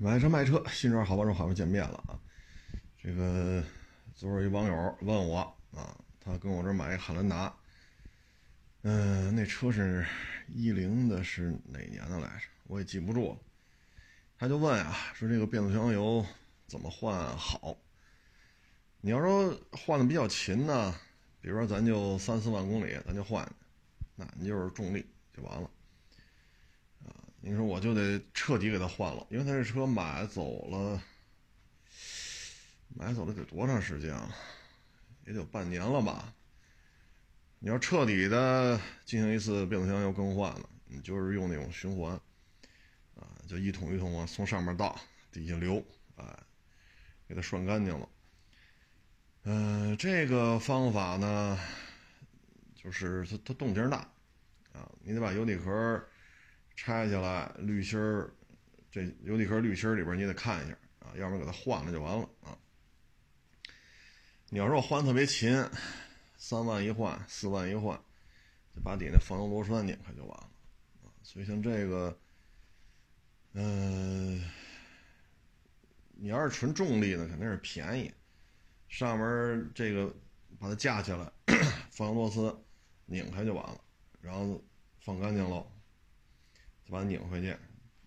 买车卖车，新车好帮手，好久见面了啊！这个昨儿一网友问我啊，他跟我这买一汉兰达，嗯，那车是一零的，是哪年的来着？我也记不住了。他就问啊，说这个变速箱油怎么换好？你要说换的比较勤呢，比如说咱就三四万公里，咱就换，那你就是重力就完了。你说我就得彻底给他换了，因为他这车买走了，买走了得多长时间啊？也得半年了吧。你要彻底的进行一次变速箱油更换了，你就是用那种循环，啊，就一桶一桶往从上面倒，底下流，哎，给它涮干净了。嗯，这个方法呢，就是它它动静大，啊，你得把油底壳。拆下来滤芯儿，这油底壳滤芯儿里边你得看一下啊，要不然给它换了就完了啊。你要说换特别勤，三万一换，四万一换，就把底下那防油螺栓拧开就完了啊。所以像这个，嗯，你要是纯重力的肯定是便宜，上面这个把它架起来，防油螺丝拧开就完了，然后放干净喽。把它拧回去，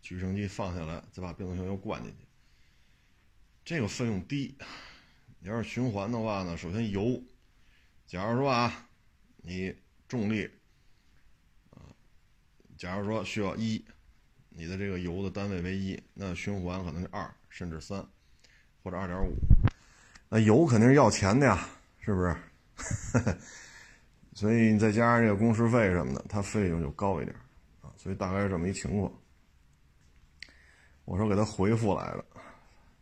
举升机放下来，再把变速箱油灌进去。这个费用低。你要是循环的话呢，首先油，假如说啊，你重力，啊，假如说需要一，你的这个油的单位为一，那循环可能是二甚至三，或者二点五。那油肯定是要钱的呀，是不是？所以你再加上这个工时费什么的，它费用就高一点。所以大概是这么一情况。我说给他回复来了，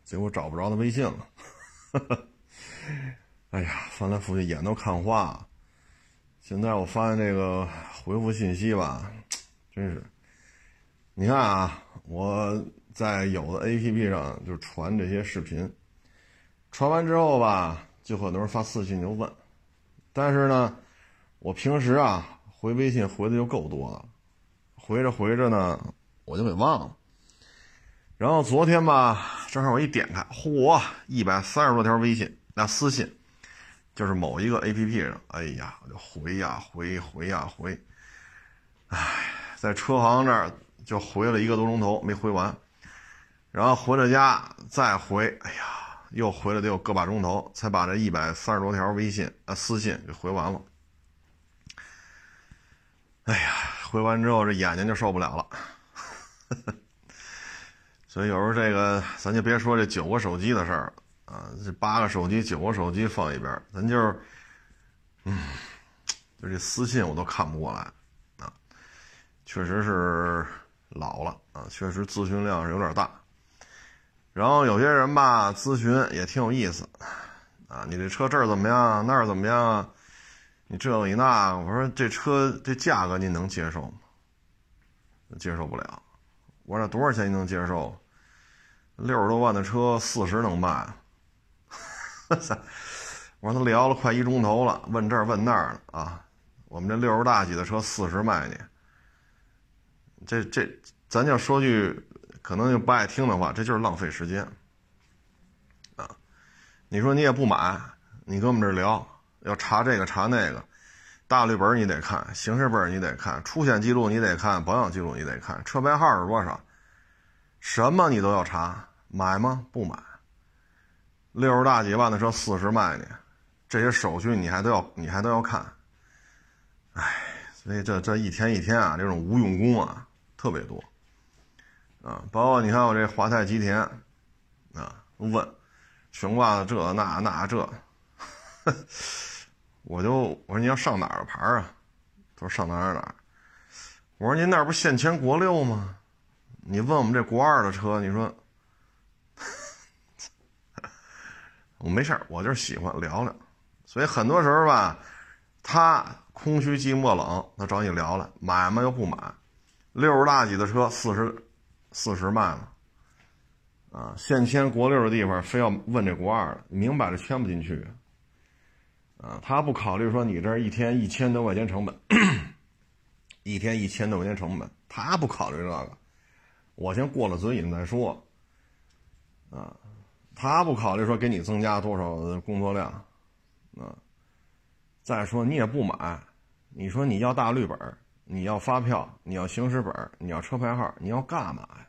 结果找不着他微信了。哎呀，翻来覆去眼都看花。现在我发现这个回复信息吧，真是。你看啊，我在有的 APP 上就传这些视频，传完之后吧，就很多人发私信就问。但是呢，我平时啊回微信回的就够多了。回着回着呢，我就给忘了。然后昨天吧，正好我一点开，嚯，一百三十多条微信，那私信，就是某一个 A P P 上，哎呀，我就回呀回，回呀回，哎，在车行这儿就回了一个多钟头没回完，然后回到家再回，哎呀，又回了得有个把钟头，才把这一百三十多条微信啊私信给回完了。哎呀！回完之后，这眼睛就受不了了，所以有时候这个咱就别说这九个手机的事儿啊，这八个手机、九个手机放一边，咱就是，嗯，就这私信我都看不过来啊，确实是老了啊，确实咨询量是有点大。然后有些人吧，咨询也挺有意思啊，你这车这儿怎么样，那儿怎么样？你这个你那，我说这车这价格您能接受吗？接受不了。我说多少钱您能接受？六十多万的车四十能卖？我说他聊了快一钟头了，问这儿问那儿的啊。我们这六十大几的车四十卖你，这这咱就说句可能就不爱听的话，这就是浪费时间啊。你说你也不买，你跟我们这聊。要查这个查那个，大绿本你得看，行驶本你得看，出险记录你得看，保养记录你得看，车牌号是多少，什么你都要查。买吗？不买。六十大几万的车四十卖你，这些手续你还都要你还都要看。哎，所以这这一天一天啊，这种无用功啊特别多啊。包括你看我这华泰吉田啊，问悬挂的这那那这。我就我说你要上哪儿牌啊？他说上哪儿哪儿。我说您那儿不现签国六吗？你问我们这国二的车，你说 我没事儿，我就是喜欢聊聊。所以很多时候吧，他空虚寂寞冷，他找你聊了，买嘛又不买。六十大几的车，四十四十卖了，啊，现签国六的地方非要问这国二的，明摆着签不进去。啊，他不考虑说你这一天一千多块钱成本，一天一千多块钱成本，他不考虑这个，我先过了嘴瘾再说，啊，他不考虑说给你增加多少工作量，啊，再说你也不买，你说你要大绿本，你要发票，你要行驶本，你要车牌号，你要干嘛呀？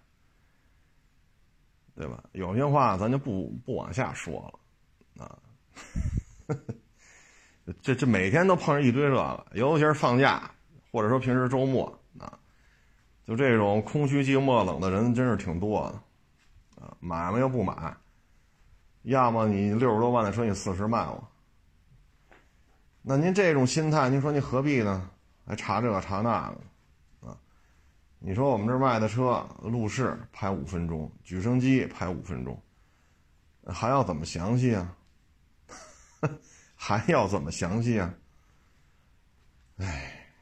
对吧？有些话咱就不不往下说了，啊，呵呵这这每天都碰上一堆这个，尤其是放假或者说平时周末啊，就这种空虚寂寞冷的人真是挺多的，啊，买卖又不买，要么你六十多万的车你四十卖我，那您这种心态，您说你何必呢？还查这个查那个？啊你说我们这卖的车，路试排五分钟，举升机排五分钟，还要怎么详细啊？还要怎么详细啊？哎，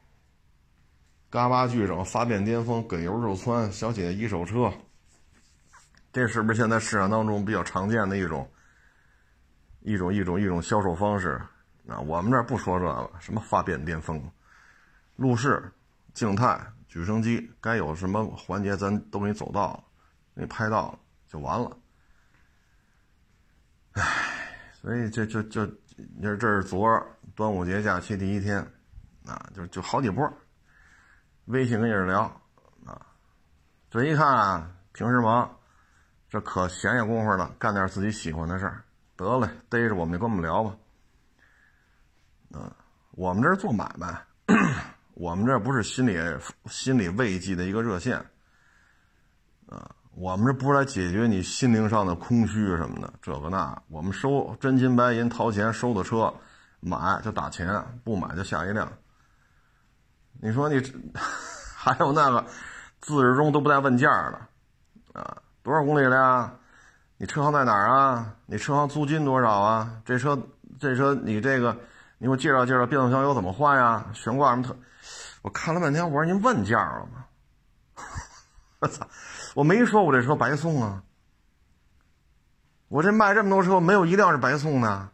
嘎巴巨整，发变巅峰，给油肉窜，小姐姐一手车，这是不是现在市场当中比较常见的一种一种一种一种销售方式？啊，我们这不说这个，什么发变巅峰，路试静态。举升机该有什么环节，咱都给你走到了，给你拍到就完了。唉，所以这就就你说这是昨儿端午节假期第一天，啊，就就好几波，微信跟人聊，啊，这一看啊平时忙，这可闲下功夫了，干点自己喜欢的事儿，得嘞，逮着我们就跟我们聊吧。嗯，我们这是做买卖。我们这不是心理心理慰藉的一个热线，啊，我们这不是来解决你心灵上的空虚什么的，这个那，我们收真金白银掏钱收的车，买就打钱，不买就下一辆。你说你还有那个自始终都不带问价的，啊，多少公里了呀？你车行在哪儿啊？你车行租金多少啊？这车这车你这个，你给我介绍介绍变速箱油怎么换呀？悬挂什么特？我看了半天，我说您问价了吗？我操！我没说我这车白送啊！我这卖这么多车，没有一辆是白送的。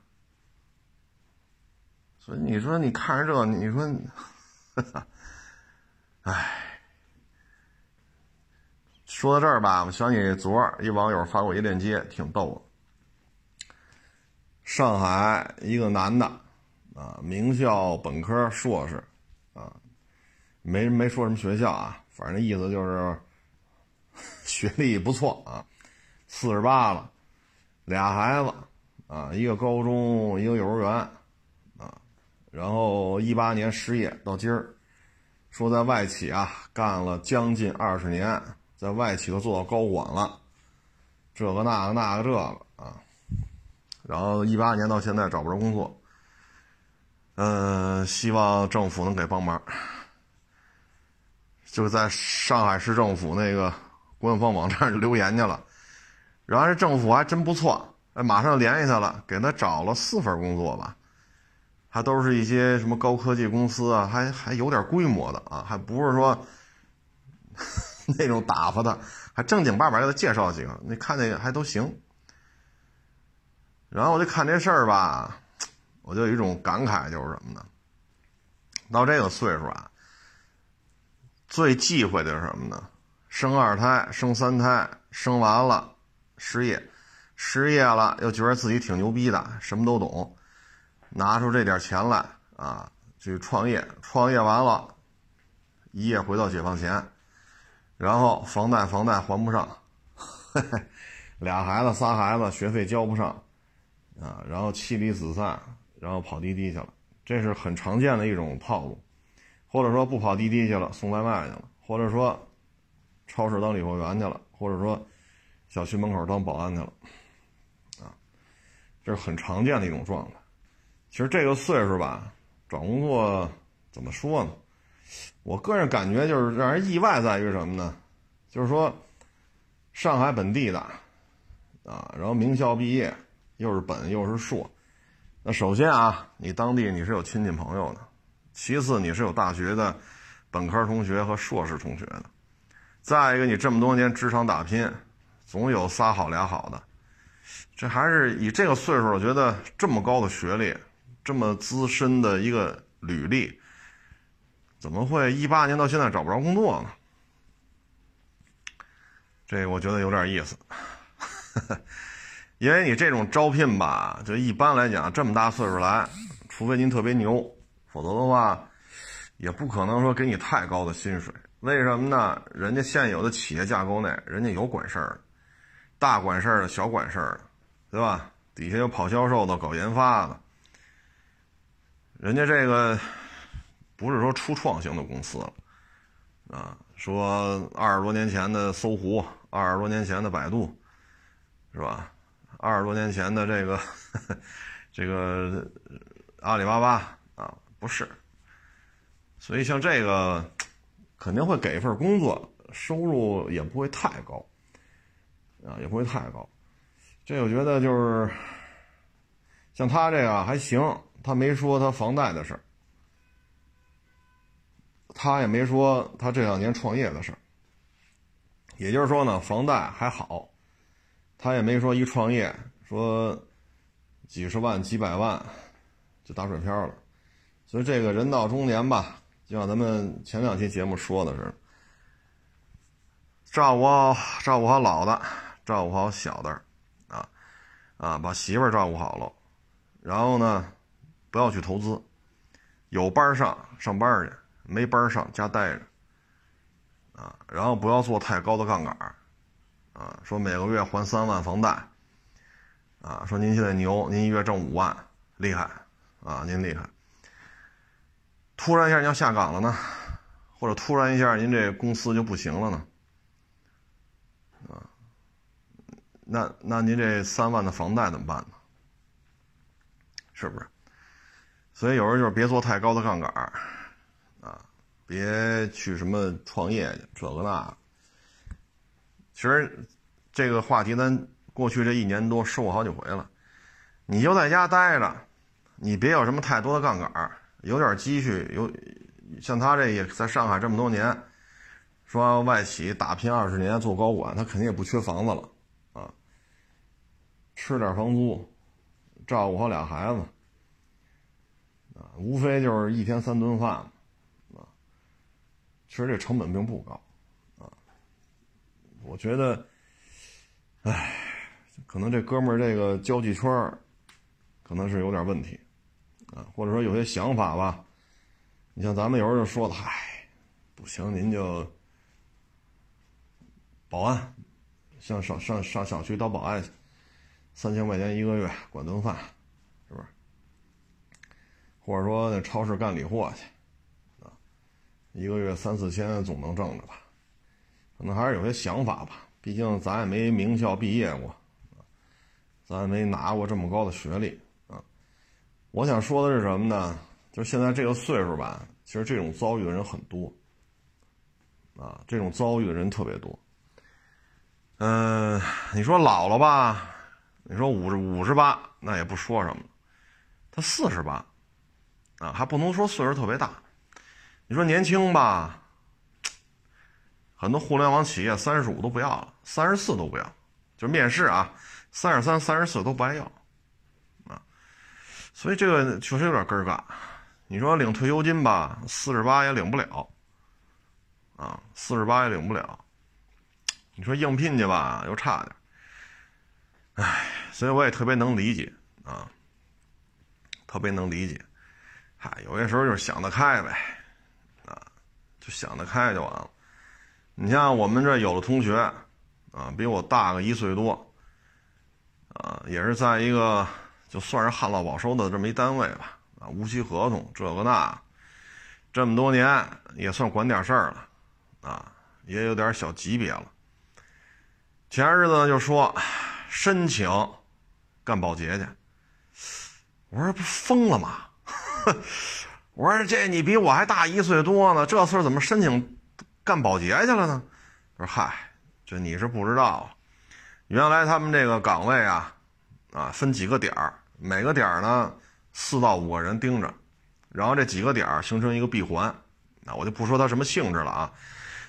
所以你说你看着这，你说，哎，说到这儿吧，我想起昨儿一网友发过一链接，挺逗的。上海一个男的，啊，名校本科硕士。啊没没说什么学校啊，反正意思就是 学历不错啊，四十八了，俩孩子啊，一个高中，一个幼儿园啊，然后一八年失业到今儿，说在外企啊干了将近二十年，在外企都做到高管了，这个那个那个这个啊，然后一八年到现在找不着工作，嗯，希望政府能给帮忙。就在上海市政府那个官方网站就留言去了，然后这政府还真不错，哎，马上联系他了，给他找了四份工作吧，还都是一些什么高科技公司啊，还还有点规模的啊，还不是说 那种打发的，还正经八百给他介绍几个，你看那个还都行。然后我就看这事儿吧，我就有一种感慨，就是什么呢？到这个岁数啊。最忌讳的是什么呢？生二胎、生三胎，生完了失业，失业了又觉得自己挺牛逼的，什么都懂，拿出这点钱来啊，去创业，创业完了，一夜回到解放前，然后房贷房贷还不上，俩孩子仨孩子学费交不上，啊，然后妻离子散，然后跑滴滴去了，这是很常见的一种套路。或者说不跑滴滴去了，送外卖去了；或者说超市当理货员去了；或者说小区门口当保安去了，啊，这是很常见的一种状态。其实这个岁数吧，找工作怎么说呢？我个人感觉就是让人意外在于什么呢？就是说上海本地的啊，然后名校毕业，又是本又是硕。那首先啊，你当地你是有亲戚朋友的。其次，你是有大学的本科同学和硕士同学的；再一个，你这么多年职场打拼，总有仨好俩好的。这还是以这个岁数，我觉得这么高的学历，这么资深的一个履历，怎么会一八年到现在找不着工作呢？这我觉得有点意思。因为你这种招聘吧，就一般来讲，这么大岁数来，除非您特别牛，否则的话，也不可能说给你太高的薪水。为什么呢？人家现有的企业架构内，人家有管事儿的，大管事儿的，小管事儿的，对吧？底下有跑销售的，搞研发的，人家这个不是说初创型的公司了，啊，说二十多年前的搜狐，二十多年前的百度，是吧？二十多年前的这个 这个阿里巴巴啊，不是，所以像这个肯定会给一份工作，收入也不会太高，啊，也不会太高。这我觉得就是像他这个还行，他没说他房贷的事儿，他也没说他这两年创业的事儿，也就是说呢，房贷还好。他也没说一创业说几十万几百万就打水漂了，所以这个人到中年吧，就像咱们前两期节目说的是，照顾好照顾好老的，照顾好小的，啊啊，把媳妇照顾好了，然后呢，不要去投资，有班上上班去，没班上家待着，啊，然后不要做太高的杠杆。啊，说每个月还三万房贷，啊，说您现在牛，您一月挣五万，厉害，啊，您厉害。突然一下你要下岗了呢，或者突然一下您这公司就不行了呢，啊，那那您这三万的房贷怎么办呢？是不是？所以有人就是别做太高的杠杆啊，别去什么创业，这个那。其实，这个话题咱过去这一年多说过好几回了。你就在家待着，你别有什么太多的杠杆有点积蓄，有像他这也在上海这么多年，说外企打拼二十年做高管，他肯定也不缺房子了啊。吃点房租，照顾好俩孩子啊，无非就是一天三顿饭啊。其实这成本并不高。啊我觉得，唉，可能这哥们儿这个交际圈儿，可能是有点问题，或者说有些想法吧。你像咱们有时候就说了，嗨，不行，您就保安，像上上上小区当保安去，三千块钱一个月管顿饭，是不是？或者说那超市干理货去，啊，一个月三四千总能挣着吧？可能还是有些想法吧，毕竟咱也没名校毕业过，咱也没拿过这么高的学历。我想说的是什么呢？就现在这个岁数吧，其实这种遭遇的人很多，啊，这种遭遇的人特别多。嗯，你说老了吧？你说五十五十八，那也不说什么，他四十八，啊，还不能说岁数特别大。你说年轻吧？很多互联网企业三十五都不要了，三十四都不要，就面试啊，三十三、三十四都不爱要，所以这个确实有点根儿尬。你说领退休金吧，四十八也领不了，啊，四十八也领不了。你说应聘去吧，又差点，唉，所以我也特别能理解啊，特别能理解。嗨，有些时候就是想得开呗，啊，就想得开就完了。你像我们这有的同学，啊，比我大个一岁多，啊，也是在一个就算是旱涝保收的这么一单位吧，啊，无期合同这个那，这么多年也算管点事儿了，啊，也有点小级别了。前日子就说申请干保洁去，我说不疯了吗？我说这你比我还大一岁多呢，这岁怎么申请？干保洁去了呢，我说嗨，这你是不知道，原来他们这个岗位啊，啊分几个点儿，每个点儿呢四到五个人盯着，然后这几个点儿形成一个闭环，那我就不说它什么性质了啊，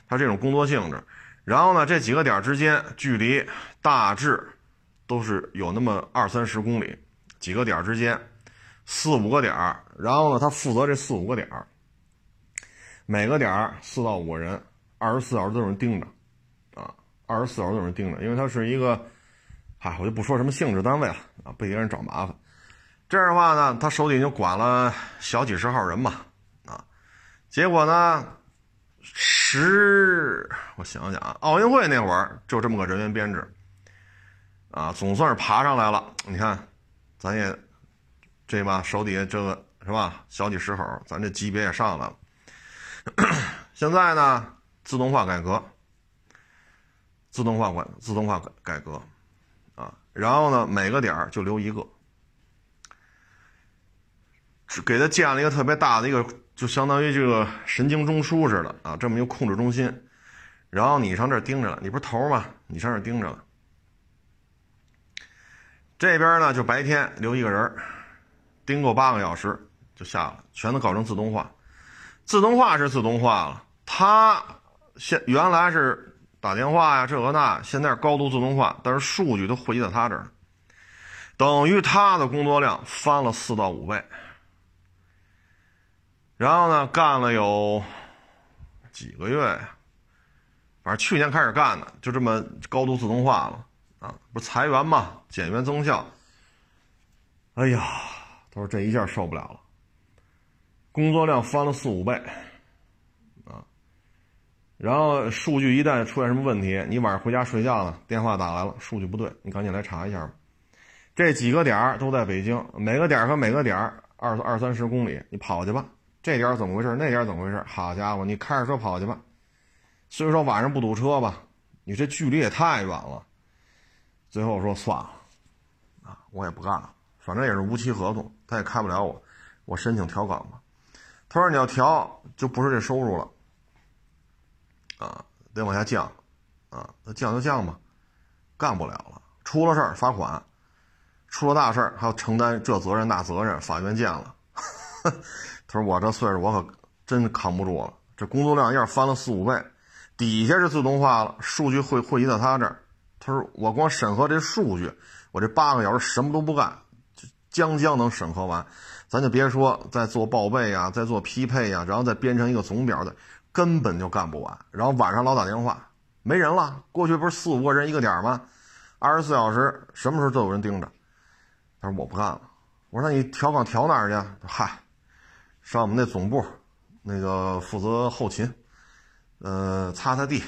它这种工作性质，然后呢这几个点儿之间距离大致都是有那么二三十公里，几个点儿之间四五个点儿，然后呢他负责这四五个点儿。每个点儿四到五个人，二十四小时都有人盯着，啊，二十四小时都有人盯着，因为它是一个嗨，我就不说什么性质单位了啊，不给人找麻烦。这样的话呢，他手底就管了小几十号人嘛，啊，结果呢，十我想想啊，奥运会那会儿就这么个人员编制，啊，总算是爬上来了。你看，咱也这吧，手底下这个是吧，小几十口，咱这级别也上来了。现在呢，自动化改革，自动化管自动化改改革，然后呢，每个点儿就留一个。给他建了一个特别大的一个，就相当于这个神经中枢似的啊，这么一个控制中心。然后你上这儿盯着了，你不是头吗？你上这儿盯着了。这边呢，就白天留一个人，盯够八个小时就下了，全都搞成自动化。自动化是自动化了，它现原来是打电话呀这个那，现在是高度自动化，但是数据都汇集在他这儿，等于他的工作量翻了四到五倍。然后呢，干了有几个月呀？反正去年开始干的，就这么高度自动化了啊！不是裁员嘛，减员增效。哎呀，他说这一下受不了了，工作量翻了四五倍！然后数据一旦出现什么问题，你晚上回家睡觉呢，电话打来了，数据不对，你赶紧来查一下吧。这几个点儿都在北京，每个点儿和每个点儿二二三十公里，你跑去吧。这点怎么回事？那点怎么回事？好家伙，你开着车跑去吧。虽说晚上不堵车吧？你这距离也太远了。最后说算了，啊，我也不干了，反正也是无期合同，他也开不了我，我申请调岗吧。他说你要调，就不是这收入了，啊，得往下降，啊，那降就降吧，干不了了，出了事儿罚款，出了大事儿还要承担这责任那责任，法院见了。他说：“我这岁数，我可真扛不住了。这工作量一下翻了四五倍，底下是自动化了，数据汇汇集到他这儿。他说我光审核这数据，我这八个小时什么都不干，就将将能审核完。咱就别说再做报备呀，再做匹配呀，然后再编成一个总表的，根本就干不完。然后晚上老打电话，没人了。过去不是四五个人一个点吗？二十四小时，什么时候都有人盯着。他说我不干了。我说那你调岗调哪儿去？嗨。”上我们那总部，那个负责后勤，呃，擦擦地，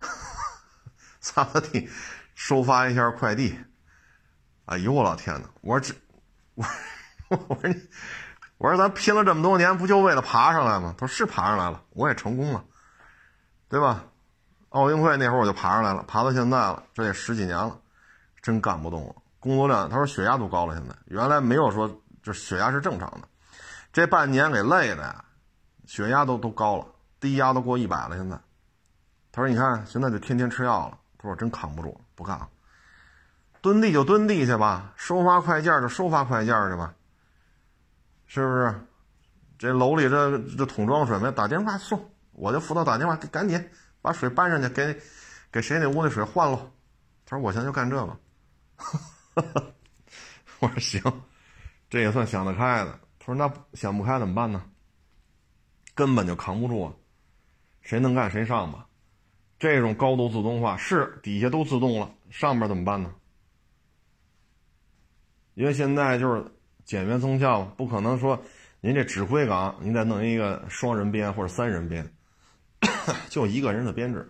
擦擦地，收发一下快递。哎呦我老天呐！我说这，我 我说你，我说咱拼了这么多年，不就为了爬上来吗？他说是爬上来了，我也成功了，对吧？奥运会那会儿我就爬上来了，爬到现在了，这也十几年了，真干不动了。工作量，他说血压都高了，现在原来没有说，这血压是正常的。这半年给累的呀，血压都都高了，低压都过一百了。现在，他说：“你看，现在就天天吃药了。”他说：“我真扛不住，不干了。蹲地就蹲地去吧，收发快件就收发快件去吧，是不是？这楼里这这桶装水没？打电话送，我就负责打电话，赶紧把水搬上去，给给谁那屋那水换了。”他说：“我现在就干这个。”我说：“行，这也算想得开的。”他说那想不开怎么办呢？根本就扛不住啊！谁能干谁上吧。这种高度自动化是底下都自动了，上面怎么办呢？因为现在就是减员增效，不可能说您这指挥岗您再弄一个双人编或者三人编，就一个人的编制。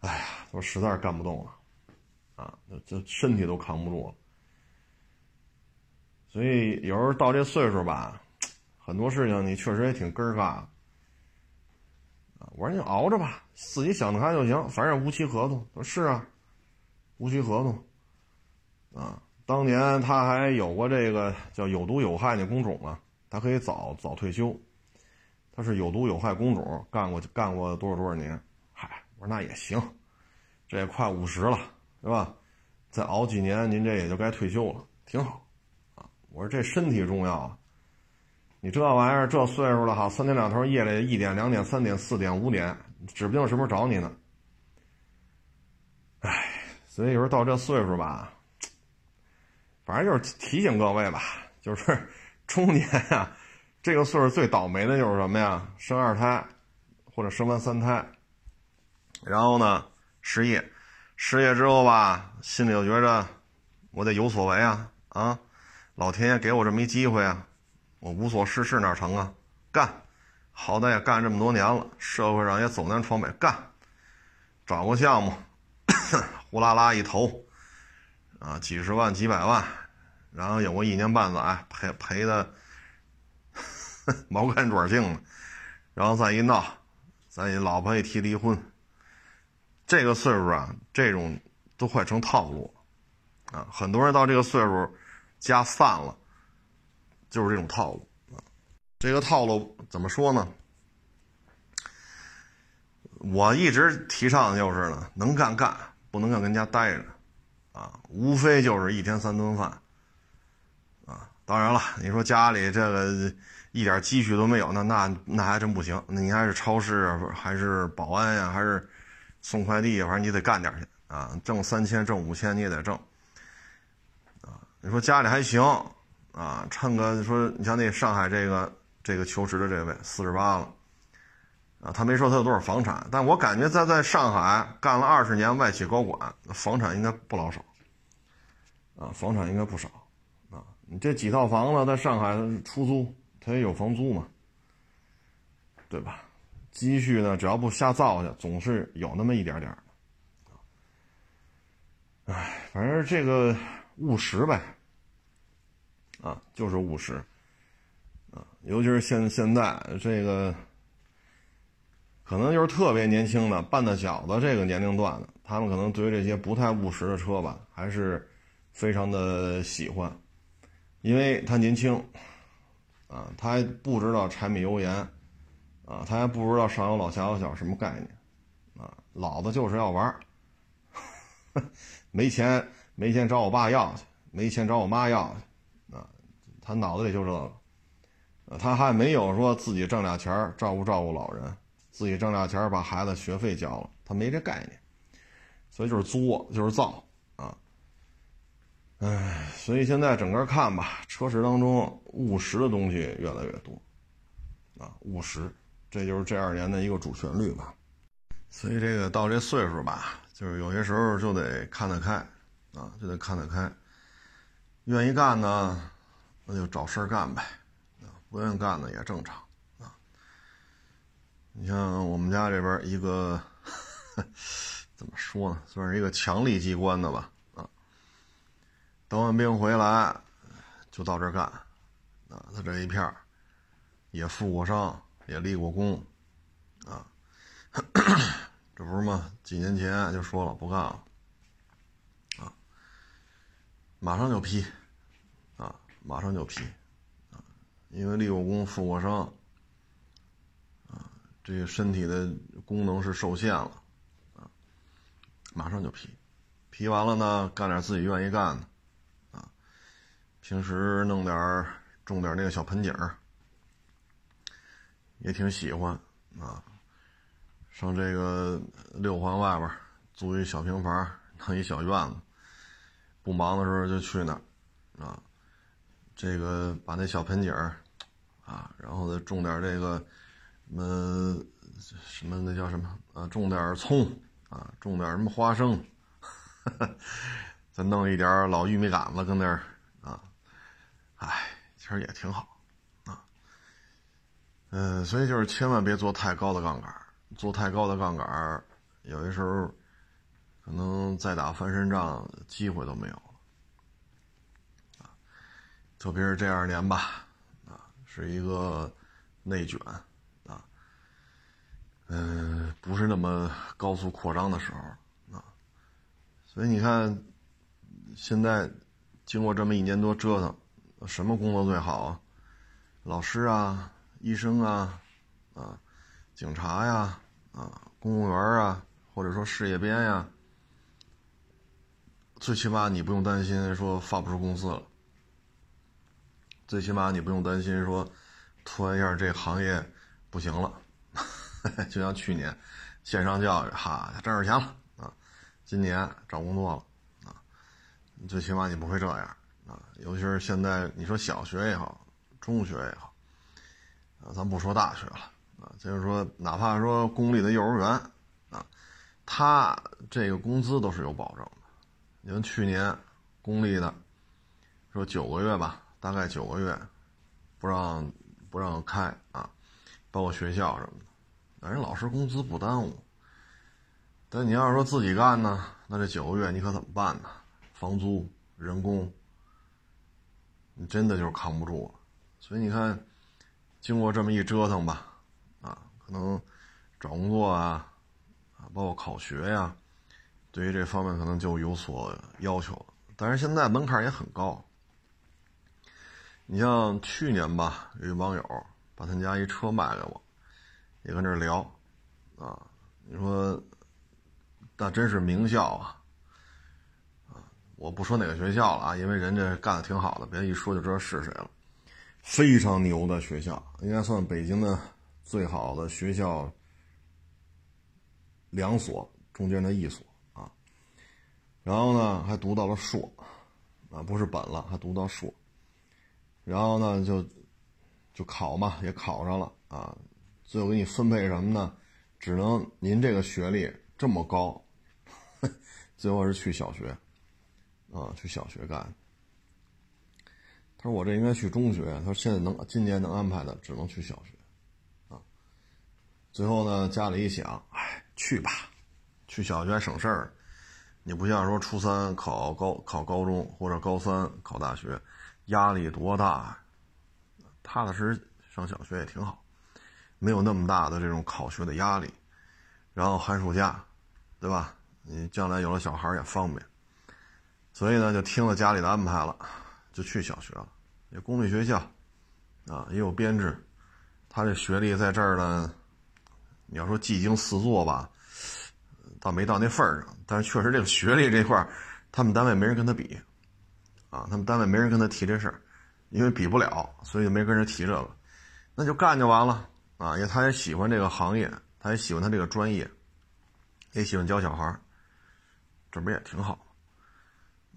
哎呀，我实在是干不动了，啊，这身体都扛不住了。所以有时候到这岁数吧，很多事情你确实也挺根儿尬啊。我说你熬着吧，自己想得开就行，反正无期合同。说是啊，无期合同啊。当年他还有过这个叫有毒有害那工种啊，他可以早早退休。他是有毒有害工种，干过干过多少多少年。嗨，我说那也行，这也快五十了，是吧？再熬几年，您这也就该退休了，挺好啊。我说这身体重要啊！你这玩意儿这岁数了哈，三天两头夜里一点、两点、三点、四点、五点，指不定什么时候找你呢。唉，所以有时候到这岁数吧，反正就是提醒各位吧，就是 中年啊，这个岁数最倒霉的就是什么呀？生二胎，或者生完三胎，然后呢失业，失业之后吧，心里就觉着我得有所为啊啊！老天爷给我这么一机会啊，我无所事事哪成啊？干，好歹也干这么多年了，社会上也走南闯北干，找个项目，呼啦啦一投，啊，几十万几百万，然后有个一年半载赔赔的 毛干爪净的，然后再一闹，咱一老婆一提离婚。这个岁数啊，这种都快成套路了，啊，很多人到这个岁数，家散了，就是这种套路啊。这个套路怎么说呢？我一直提倡的就是呢，能干干，不能干跟家待着，啊，无非就是一天三顿饭，啊，当然了，你说家里这个一点积蓄都没有，那那那还真不行，你还是超市还是保安呀，还是。送快递，反正你得干点去啊，挣三千挣五千你也得挣啊。你说家里还行啊，趁个说你像那上海这个这个求职的这位四十八了啊，他没说他有多少房产，但我感觉他在上海干了二十年外企高管，房产应该不老少啊，房产应该不少啊。你这几套房子在上海出租，他也有房租嘛，对吧？积蓄呢，只要不瞎造去，总是有那么一点点的。哎，反正这个务实呗，啊，就是务实，啊，尤其是现现在这个，可能就是特别年轻的半大小的这个年龄段的，他们可能对于这些不太务实的车吧，还是非常的喜欢，因为他年轻，啊，他还不知道柴米油盐。啊，他还不知道上有老下有小什么概念，啊，老子就是要玩 没钱没钱找我爸要去，没钱找我妈要去，啊，他脑子里就这个，他还没有说自己挣俩钱照顾照顾老人，自己挣俩钱把孩子学费交了，他没这概念，所以就是作就是造，唉，所以现在整个看吧，车市当中务实的东西越来越多，啊，务实。这就是这二年的一个主旋律吧，所以这个到这岁数吧，就是有些时候就得看得开，啊，就得看得开。愿意干呢，那就找事儿干呗，啊，不愿意干呢也正常，啊。你像我们家这边一个，怎么说呢，算是一个强力机关的吧，当完兵回来就到这儿干，啊，他这一片也负过伤。也立过功，啊，这不是吗？几年前就说了不干了，啊，马上就批，啊，马上就批，啊，因为立过功、负过伤，啊，这个身体的功能是受限了，啊，马上就批，批完了呢，干点自己愿意干的，平时弄点种点那个小盆景儿。也挺喜欢啊，上这个六环外边租一小平房，弄一小院子，不忙的时候就去那儿啊。这个把那小盆景儿啊，然后再种点这个什么什么那叫什么啊，种点葱啊，种点什么花生，再弄一点老玉米杆子跟那儿，哎，其实也挺好。啊嗯，所以就是千万别做太高的杠杆，做太高的杠杆，有的时候可能再打翻身仗机会都没有了啊。特别是这二年吧，啊，是一个内卷啊，嗯，不是那么高速扩张的时候啊。所以你看，现在经过这么一年多折腾，什么工作最好啊？老师啊。医生啊，啊，警察呀，啊，公务员啊，或者说事业编呀，最起码你不用担心说发不出工资了。最起码你不用担心说，突然一下这行业不行了，就像去年线上教育哈挣着钱了。啊，今年找工作了。啊，最起码你不会这样。啊，尤其是现在你说小学也好，中学也好。啊咱不说大学了啊，就是说，哪怕说公立的幼儿园啊，他这个工资都是有保证的。你看去年公立的说九个月吧，大概九个月不让不让开啊，包括学校什么的，人老师工资不耽误。但你要是说自己干呢，那这九个月你可怎么办呢？房租、人工，你真的就是扛不住了。所以你看，经过这么一折腾吧，啊，可能找工作啊，啊，包括考学呀，对于这方面可能就有所要求。但是现在门槛也很高。你像去年吧，有一网友把他家一车卖给我，也跟这聊，啊，你说。那真是名校啊！我不说哪个学校了啊，因为人家干的挺好的，别一说就知道是谁了。非常牛的学校，应该算北京的最好的学校两所中间的一所啊。然后呢，还读到了硕，啊，不是本了，还读到硕。然后呢，就就考嘛，也考上了啊。最后给你分配什么呢？只能您这个学历这么高。最后是去小学，啊，去小学干。他说：“我这应该去中学。”他说：“现在能今年能安排的只能去小学，啊。”最后呢，家里一想，哎，去吧，去小学省事儿。你不像说初三考高考高中或者高三考大学，压力多大，踏踏实实上小学也挺好，没有那么大的这种考学的压力。然后寒暑假，对吧？你将来有了小孩也方便，所以呢，就听了家里的安排了，就去小学了。也公立学校，啊，也有编制。他这学历在这儿呢，你要说技惊四座吧，倒没到那份儿上。但是确实这个学历这块儿，他们单位没人跟他比，啊，他们单位没人跟他提这事儿，因为比不了，所以就没跟人提这个。那就干就完了，啊，也他也喜欢这个行业，他也喜欢他这个专业，也喜欢教小孩儿。这不也挺好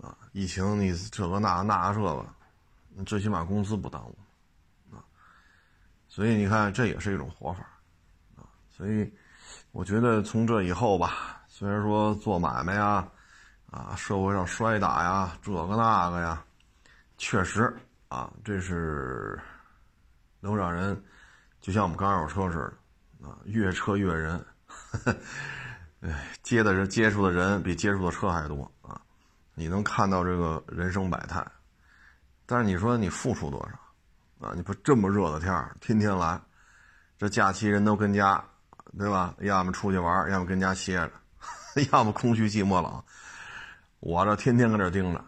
啊？疫情你这个那那这个，最起码工资不耽误啊。所以你看，这也是一种活法啊。所以我觉得从这以后吧，虽然说做买卖呀，啊，社会上摔打呀，这个那个呀，确实啊，这是能让人就像我们刚有车似的啊，越车越人。哎，接的人接触的人比接触的车还多啊！你能看到这个人生百态，但是你说你付出多少啊？你不这么热的天儿，天天来，这假期人都跟家，对吧？要么出去玩，要么跟家歇着，要么空虚寂寞冷。我这天天搁这盯着，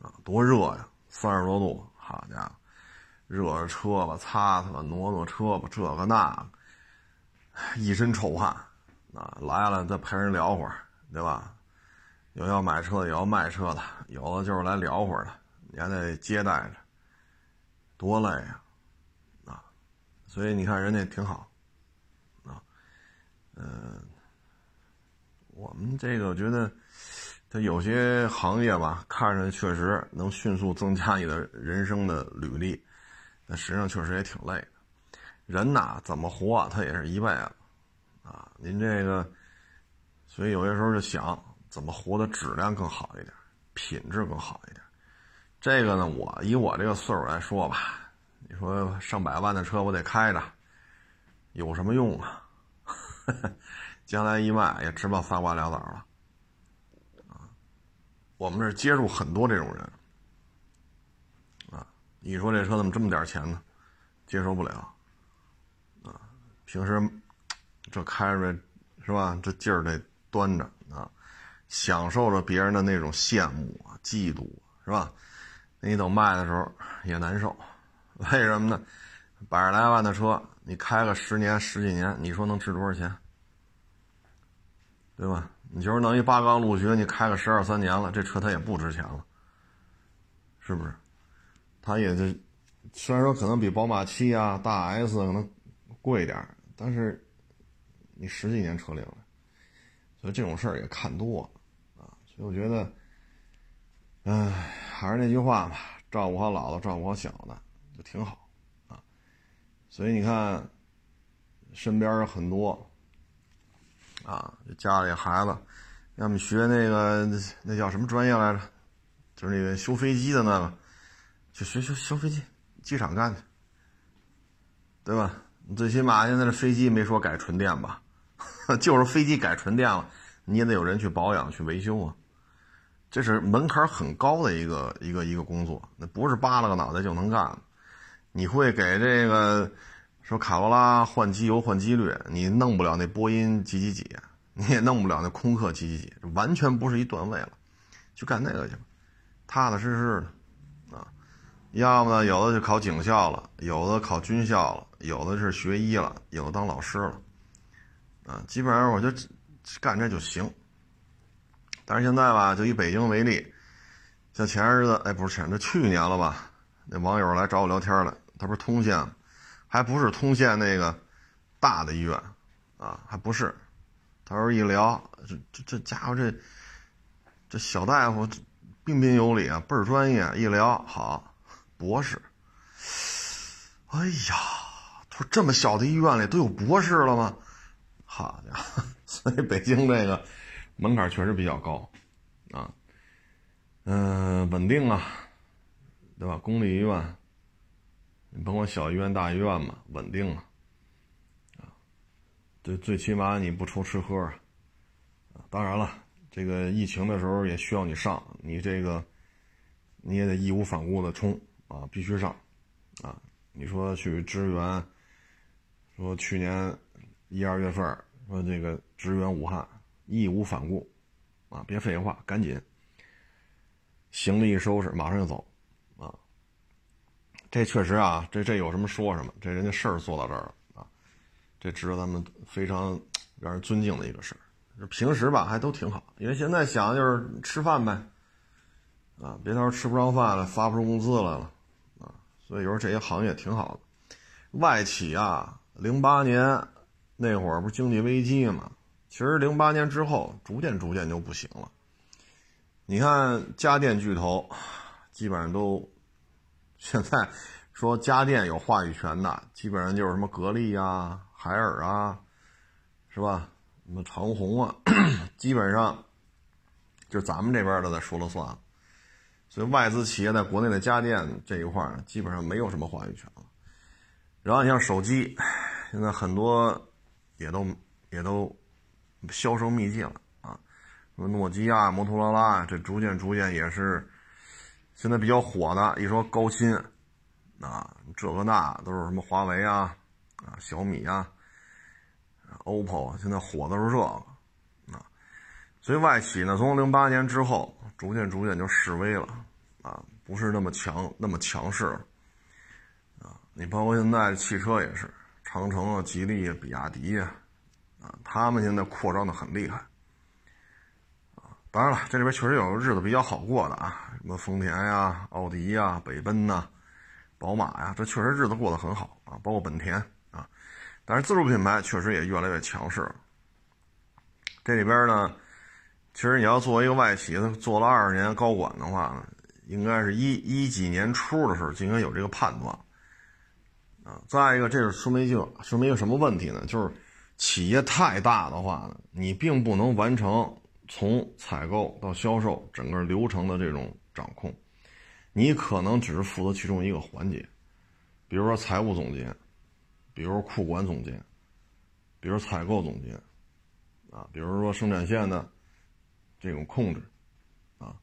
啊，多热呀！三十多度，好家伙，热着车吧，擦擦吧，挪挪车吧，这个那个，一身臭汗。啊，来了再陪人聊会儿，对吧？有要买车的，有要卖车的，有的就是来聊会儿的，你还得接待着，多累呀！啊，所以你看人家挺好，啊，嗯，我们这个觉得，它有些行业吧，看着确实能迅速增加你的人生的履历，但实际上确实也挺累的。人呐，怎么活，他也是一辈子。啊，您这个，所以有些时候就想怎么活的质量更好一点，品质更好一点。这个呢，我以我这个岁数来说吧，你说上百万的车我得开着，有什么用啊？将来一卖也吃不到仨瓜俩枣了。啊，我们这接触很多这种人。啊，你说这车怎么这么点钱呢？接受不了。啊，平时。这开着是吧？这劲儿得端着，享受着别人的那种羡慕啊、嫉妒，是吧？你等卖的时候也难受，为什么呢？百十来万的车，你开个十年、十几年，你说能值多少钱？对吧？你就是弄一八缸陆巡，你开个十二三年了，这车它也不值钱了，是不是？它也就虽然说可能比宝马七啊、大 S 可能贵点但是。你十几年车龄了，所以这种事儿也看多了。所以我觉得，唉，还是那句话吧，照顾好老的，照顾好小的，就挺好啊。所以你看，身边很多啊，家里孩子，要么学那个那叫什么专业来着？就是那个修飞机的那个，去学修修飞机，机场干去，对吧？你最起码现在这飞机没说改纯电吧？就是飞机改纯电了，你也得有人去保养、去维修啊。这是门槛很高的一个一个一个工作，那不是扒拉个脑袋就能干的。你会给这个说卡罗拉换机油、换机滤，你弄不了那波音几几几，你也弄不了那空客几几几，完全不是一段位了。去干那个去吧，踏踏实实的啊。要么呢，有的就考警校了，有的考军校了，有的是学医了，有的当老师了。啊，基本上我就干这就行。但是现在吧，就以北京为例，像前日子，哎，不是前，这去年了吧？那网友来找我聊天了，他不是通县，还不是通县那个大的医院啊，还不是。他说一聊，这这这家伙这这小大夫彬彬有礼啊，倍儿专业。一聊好，博士。哎呀，他说这么小的医院里都有博士了吗？好家伙，所以北京这个门槛确实比较高，啊，嗯，稳定啊，对吧？公立医院，你甭管小医院、大医院嘛，稳定啊，啊，最最起码你不愁吃喝啊。当然了，这个疫情的时候也需要你上，你这个你也得义无反顾的冲啊，必须上啊。你说去支援，说去年一二月份。说这个支援武汉，义无反顾，啊，别废话，赶紧，行李一收拾，马上就走，啊，这确实啊，这这有什么说什么，这人家事儿做到这儿了啊，这值得咱们非常让人尊敬的一个事儿。平时吧还都挺好，因为现在想就是吃饭呗，啊，别到时候吃不上饭了，发不出工资来了，啊，所以有时候这些行业挺好的。外企啊，零八年。那会儿不是经济危机嘛？其实零八年之后，逐渐逐渐就不行了。你看家电巨头，基本上都现在说家电有话语权的，基本上就是什么格力啊、海尔啊，是吧？什么长虹啊，基本上就咱们这边的在说了算了。所以外资企业在国内的家电这一块基本上没有什么话语权了。然后你像手机，现在很多。也都也都销声匿迹了啊！什么诺基亚、摩托罗拉，这逐渐逐渐也是现在比较火的。一说高新啊，这个那都是什么华为啊、啊小米啊、OPPO，现在火的是这个啊。所以外企呢，从零八年之后，逐渐逐渐就示威了啊，不是那么强那么强势了啊。你包括现在汽车也是。长城啊，吉利啊，比亚迪呀，啊，他们现在扩张的很厉害，啊，当然了，这里边确实有日子比较好过的啊，什么丰田呀、奥迪呀、北奔呐、宝马呀，这确实日子过得很好啊，包括本田啊，但是自主品牌确实也越来越强势了。这里边呢，其实你要作为一个外企，做了二十年高管的话呢，应该是一一几年初的时候就应该有这个判断。啊，再一个，这是说明一个说明一个什么问题呢？就是企业太大的话呢，你并不能完成从采购到销售整个流程的这种掌控，你可能只是负责其中一个环节，比如说财务总监，比如说库管总监，比如采购总监，啊，比如说生产线的这种控制，啊，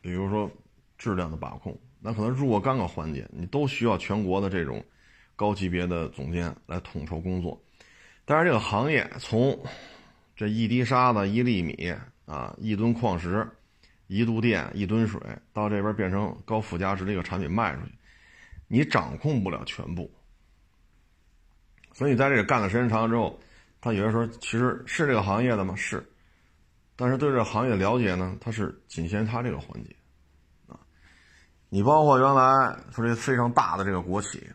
比如说质量的把控，那可能若干个环节你都需要全国的这种。高级别的总监来统筹工作，但是这个行业从这一滴沙子、一粒米啊、一吨矿石、一度电、一吨水，到这边变成高附加值的一个产品卖出去，你掌控不了全部。所以在这里干的时间长了之后，他有的时候其实是这个行业的吗？是，但是对这个行业的了解呢，他是仅限他这个环节啊。你包括原来说这非常大的这个国企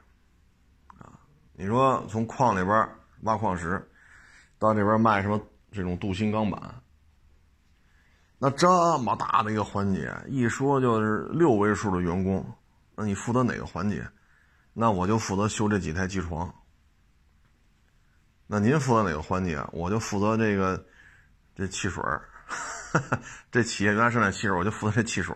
啊。你说从矿里边挖矿石，到这边卖什么这种镀锌钢板，那这么大的一个环节，一说就是六位数的员工，那你负责哪个环节？那我就负责修这几台机床。那您负责哪个环节？我就负责这个这汽水 这企业原来生产汽水，我就负责这汽水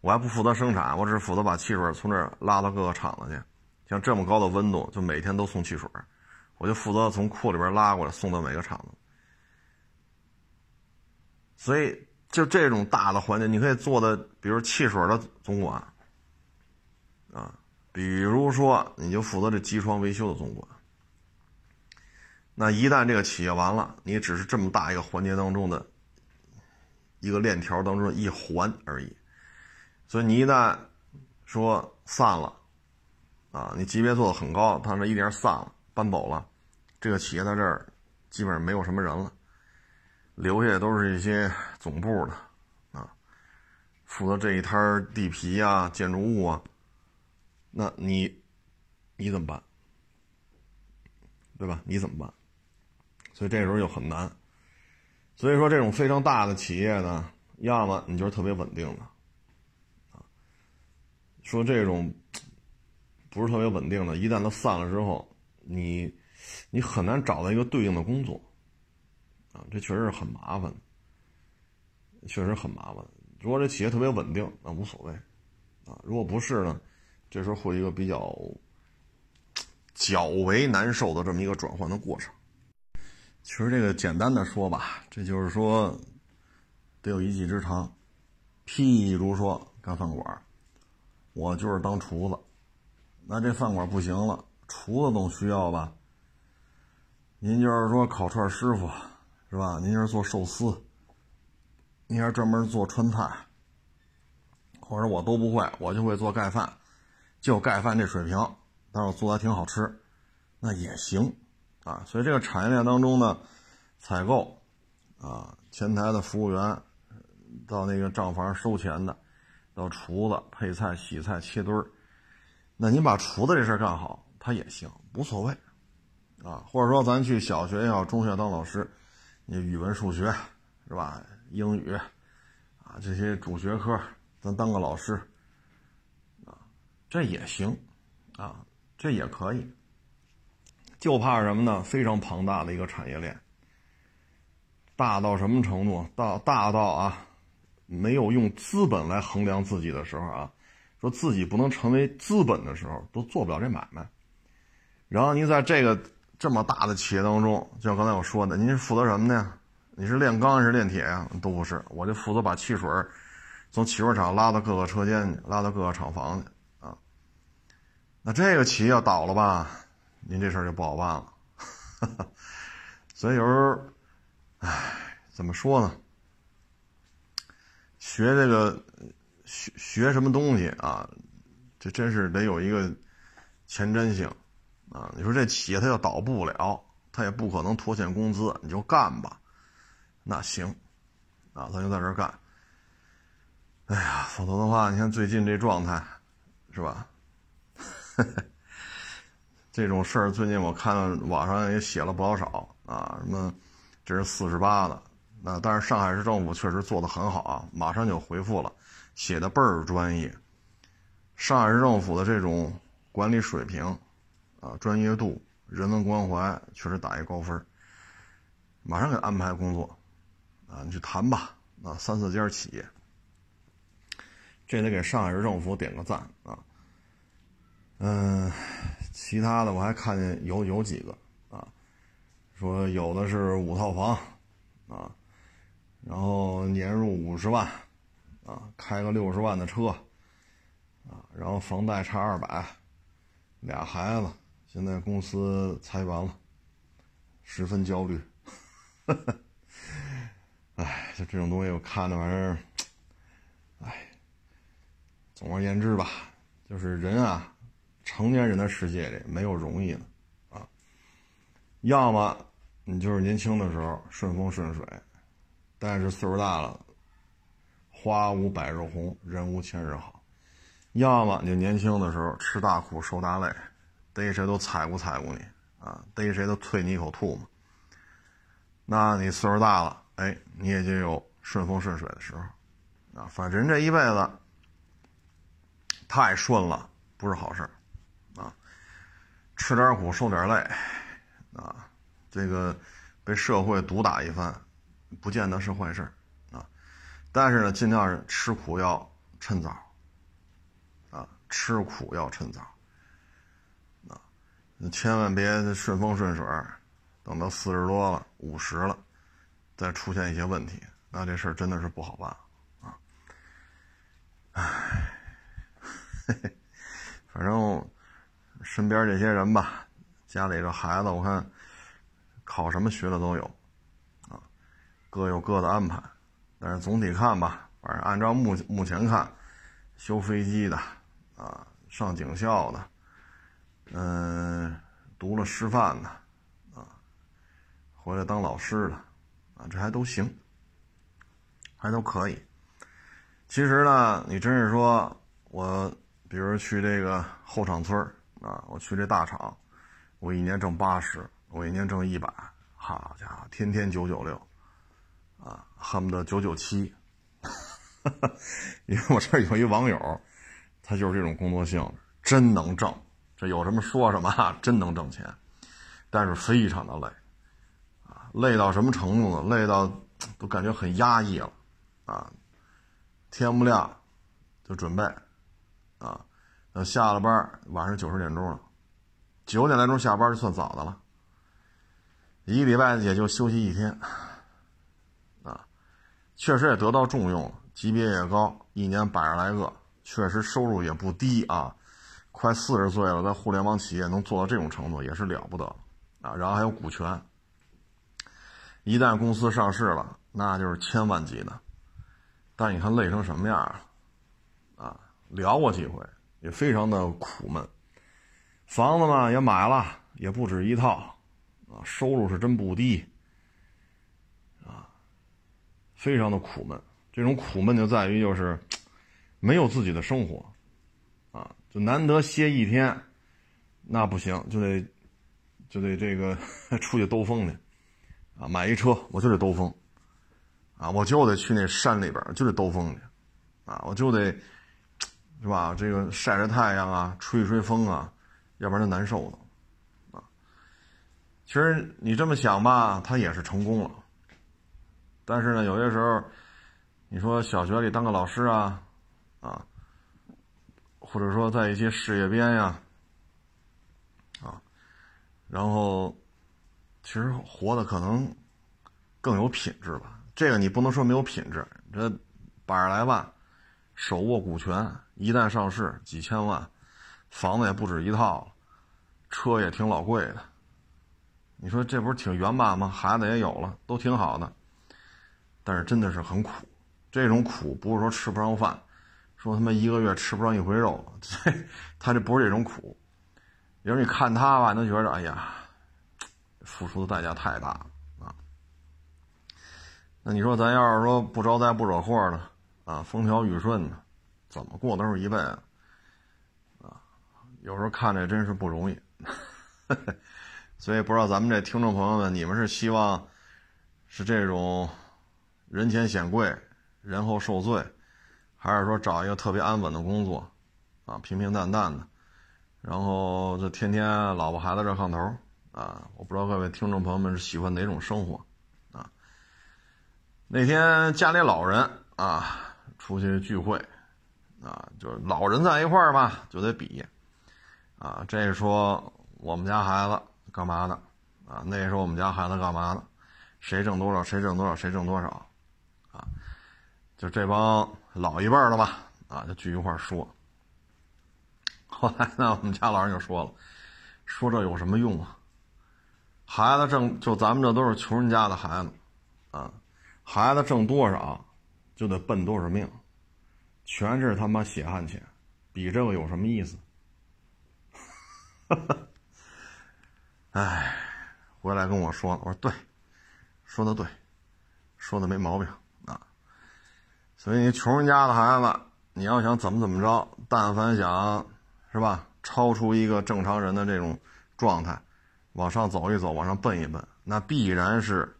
我还不负责生产，我只负责把汽水从这儿拉到各个厂子去。像这么高的温度，就每天都送汽水我就负责从库里边拉过来，送到每个厂子。所以，就这种大的环境，你可以做的，比如汽水的总管，啊，比如说你就负责这机床维修的总管。那一旦这个企业完了，你只是这么大一个环节当中的一个链条当中的一环而已。所以你一旦说散了，啊，你级别做的很高，他这一点散了，搬走了，这个企业在这儿基本上没有什么人了，留下的都是一些总部的，啊，负责这一摊地皮啊、建筑物啊，那你你怎么办？对吧？你怎么办？所以这时候就很难，所以说这种非常大的企业呢，要么你就是特别稳定的，啊，说这种不是特别稳定的，一旦它散了之后，你你很难找到一个对应的工作，啊，这确实是很麻烦，确实很麻烦。如果这企业特别稳定，那无所谓，啊，如果不是呢，这时候会一个比较较为难受的这么一个转换的过程。其实这个简单的说吧，这就是说得有一技之长。譬如说干饭馆，我就是当厨子，那这饭馆不行了，厨子总需要吧？您就是说烤串师傅是吧？您就是做寿司，您还专门做川菜，或者我都不会，我就会做盖饭，就盖饭这水平，但是我做的挺好吃，那也行。啊，所以这个产业链当中呢，采购，啊，前台的服务员，到那个账房收钱的，到厨子配菜、洗菜、切墩儿，那您把厨子这事儿干好，他也行，无所谓，啊，或者说咱去小学也好，中学当老师，你语文、数学是吧？英语，啊，这些主学科，咱当个老师，啊，这也行，啊，这也可以。就怕什么呢？非常庞大的一个产业链，大到什么程度？到大到啊，没有用资本来衡量自己的时候啊，说自己不能成为资本的时候，都做不了这买卖。然后您在这个这么大的企业当中，就像刚才我说的，您是负责什么呢？你是炼钢还是炼铁呀？都不是，我就负责把汽水从汽水厂拉到各个车间去，拉到各个厂房去啊。那这个企业要倒了吧？您这事儿就不好办了，所以有时候，唉，怎么说呢？学这个学学什么东西啊？这真是得有一个前瞻性啊！你说这企业它要倒不了，它也不可能拖欠工资，你就干吧，那行啊，咱就在这干。哎呀，否则的话，你看最近这状态，是吧？这种事儿最近我看网上也写了不老少啊，什么这是四十八的，那但是上海市政府确实做的很好啊，马上就回复了，写的倍儿专业。上海市政府的这种管理水平啊、专业度、人文关怀确实打一高分，马上给安排工作啊，你去谈吧啊，三四家企业，这得给上海市政府点个赞啊，嗯。其他的我还看见有有几个啊，说有的是五套房啊，然后年入五十万啊，开个六十万的车啊，然后房贷差二百，俩孩子，现在公司裁员了，十分焦虑。哎，就这种东西，我看那玩意儿，哎，总而言之吧，就是人啊。成年人的世界里没有容易的，啊，要么你就是年轻的时候顺风顺水，但是岁数大了，花无百日红，人无千日好；要么你年轻的时候吃大苦受大累，逮谁都踩过踩过你，啊，逮谁都啐你一口吐沫。那你岁数大了，哎，你也就有顺风顺水的时候，啊，反正人这一辈子太顺了，不是好事儿。吃点苦，受点累，啊，这个被社会毒打一番，不见得是坏事啊。但是呢，尽量是吃苦要趁早啊，吃苦要趁早，你千万别顺风顺水，等到四十多了、五十了，再出现一些问题，那这事儿真的是不好办。啊。唉，反正身边这些人吧，家里这孩子，我看考什么学的都有啊。各有各的安排，但是总体看吧，反正按照目目前看，修飞机的啊，上警校的，嗯，读了师范的啊，回来当老师的啊，这还都行，还都可以。其实呢，你真是说我，比如去这个后厂村啊，我去这大厂，我一年挣八十，我一年挣一百，好家伙，天天九九六。啊，恨不得九九七，因为我这有一网友，他就是这种工作性质，真能挣，这有什么说什么啊，真能挣钱，但是非常的累，啊，累到什么程度呢？累到都感觉很压抑了，啊，天不亮就准备，啊，等下了班晚上九十点钟了，九点来钟下班就算早的了，一个礼拜也就休息一天。啊确实也得到重用了，级别也高，一年百十来个，确实收入也不低啊。快四十岁了，在互联网企业能做到这种程度也是了不得啊。然后还有股权，一旦公司上市了，那就是千万级的。但你看累成什么样啊？啊，聊过几回，也非常的苦闷。房子嘛也买了，也不止一套啊，收入是真不低啊。非常的苦闷，这种苦闷就在于就是没有自己的生活，难得歇一天，那不行，就得就得这个出去兜风去，啊，买一车我就得兜风，啊，我就得去那山里边就得兜风去，啊，我就得是吧？这个晒晒太阳啊，吹吹风啊，要不然就难受了，啊，其实你这么想吧，他也是成功了。但是呢，有些时候，你说小学里当个老师啊，啊，或者说在一些事业编呀，啊，然后其实活的可能更有品质吧。这个你不能说没有品质，这百十来万，手握股权，一旦上市几千万，房子也不止一套，车也挺老贵的。你说这不是挺圆满吗？孩子也有了，都挺好的。但是真的是很苦，这种苦不是说吃不上饭，说他妈一个月吃不上一回肉，这 他这不是这种苦。有时候你看他吧，都觉得哎呀，付出的代价太大了啊。那你说咱要是说不招灾不惹祸呢啊，风调雨顺呢，怎么过都是一辈子啊。有时候看着真是不容易，所以不知道咱们这听众朋友们，你们是希望是这种？人前显贵，人后受罪，还是说找一个特别安稳的工作，啊，平平淡淡的，然后这天天老婆孩子热炕头，啊，我不知道各位听众朋友们是喜欢哪种生活，啊，那天家里老人啊出去聚会，啊，就是老人在一块儿嘛，就得比，啊，这说我们家孩子干嘛的，啊，那是说我们家孩子干嘛的，谁挣多少谁挣多少谁挣多少。啊。就这帮老一辈的吧，啊，就聚一块说。后来呢，我们家老人就说了，说这有什么用啊？孩子挣，就咱们这都是穷人家的孩子，啊，孩子挣多少，就得奔多少命，全是他妈血汗钱，比这个有什么意思？哈哈哎，回来跟我说，我说对，说的对，说的没毛病。所以，你穷人家的孩子，你要想怎么怎么着，但凡想，是吧？超出一个正常人的这种状态，往上走一走，往上奔一奔，那必然是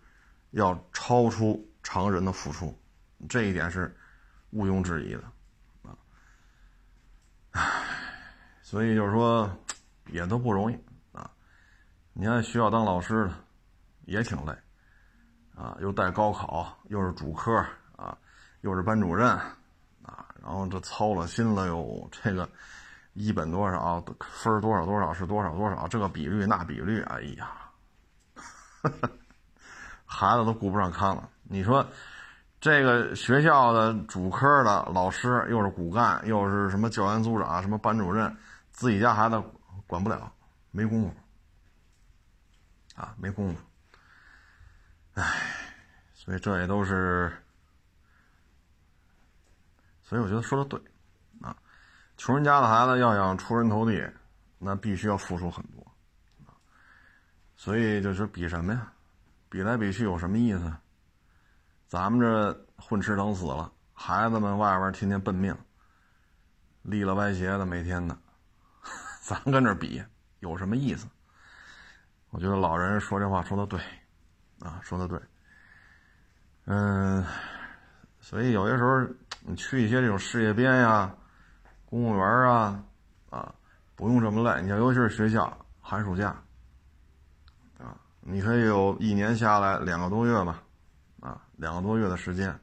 要超出常人的付出，这一点是毋庸置疑的啊。唉，所以就是说，也都不容易啊。你看，学校当老师的也挺累啊，又带高考，又是主科，又是班主任啊，然后这操了心了哟，这个一本多少分多少多少是多少多少，这个比率那比率，哎呀，孩子都顾不上看了。你说这个学校的主科的老师又是骨干，又是什么教研组长，什么班主任，自己家孩子管不了，没工夫。啊，没功夫，唉，所以这也都是，所以我觉得说的对，啊，穷人家的孩子要想出人头地，那必须要付出很多，所以就是比什么呀？比来比去有什么意思？咱们这混吃等死了，孩子们外边天天奔命，立了歪斜的每天的，咱跟这比有什么意思？我觉得老人说这话说的对，啊，说的对，嗯，所以有些时候你去一些这种事业编呀、公务员啊，啊，不用这么累。你像尤其是学校寒暑假，啊，你可以有一年下来两个多月吧，啊，两个多月的时间，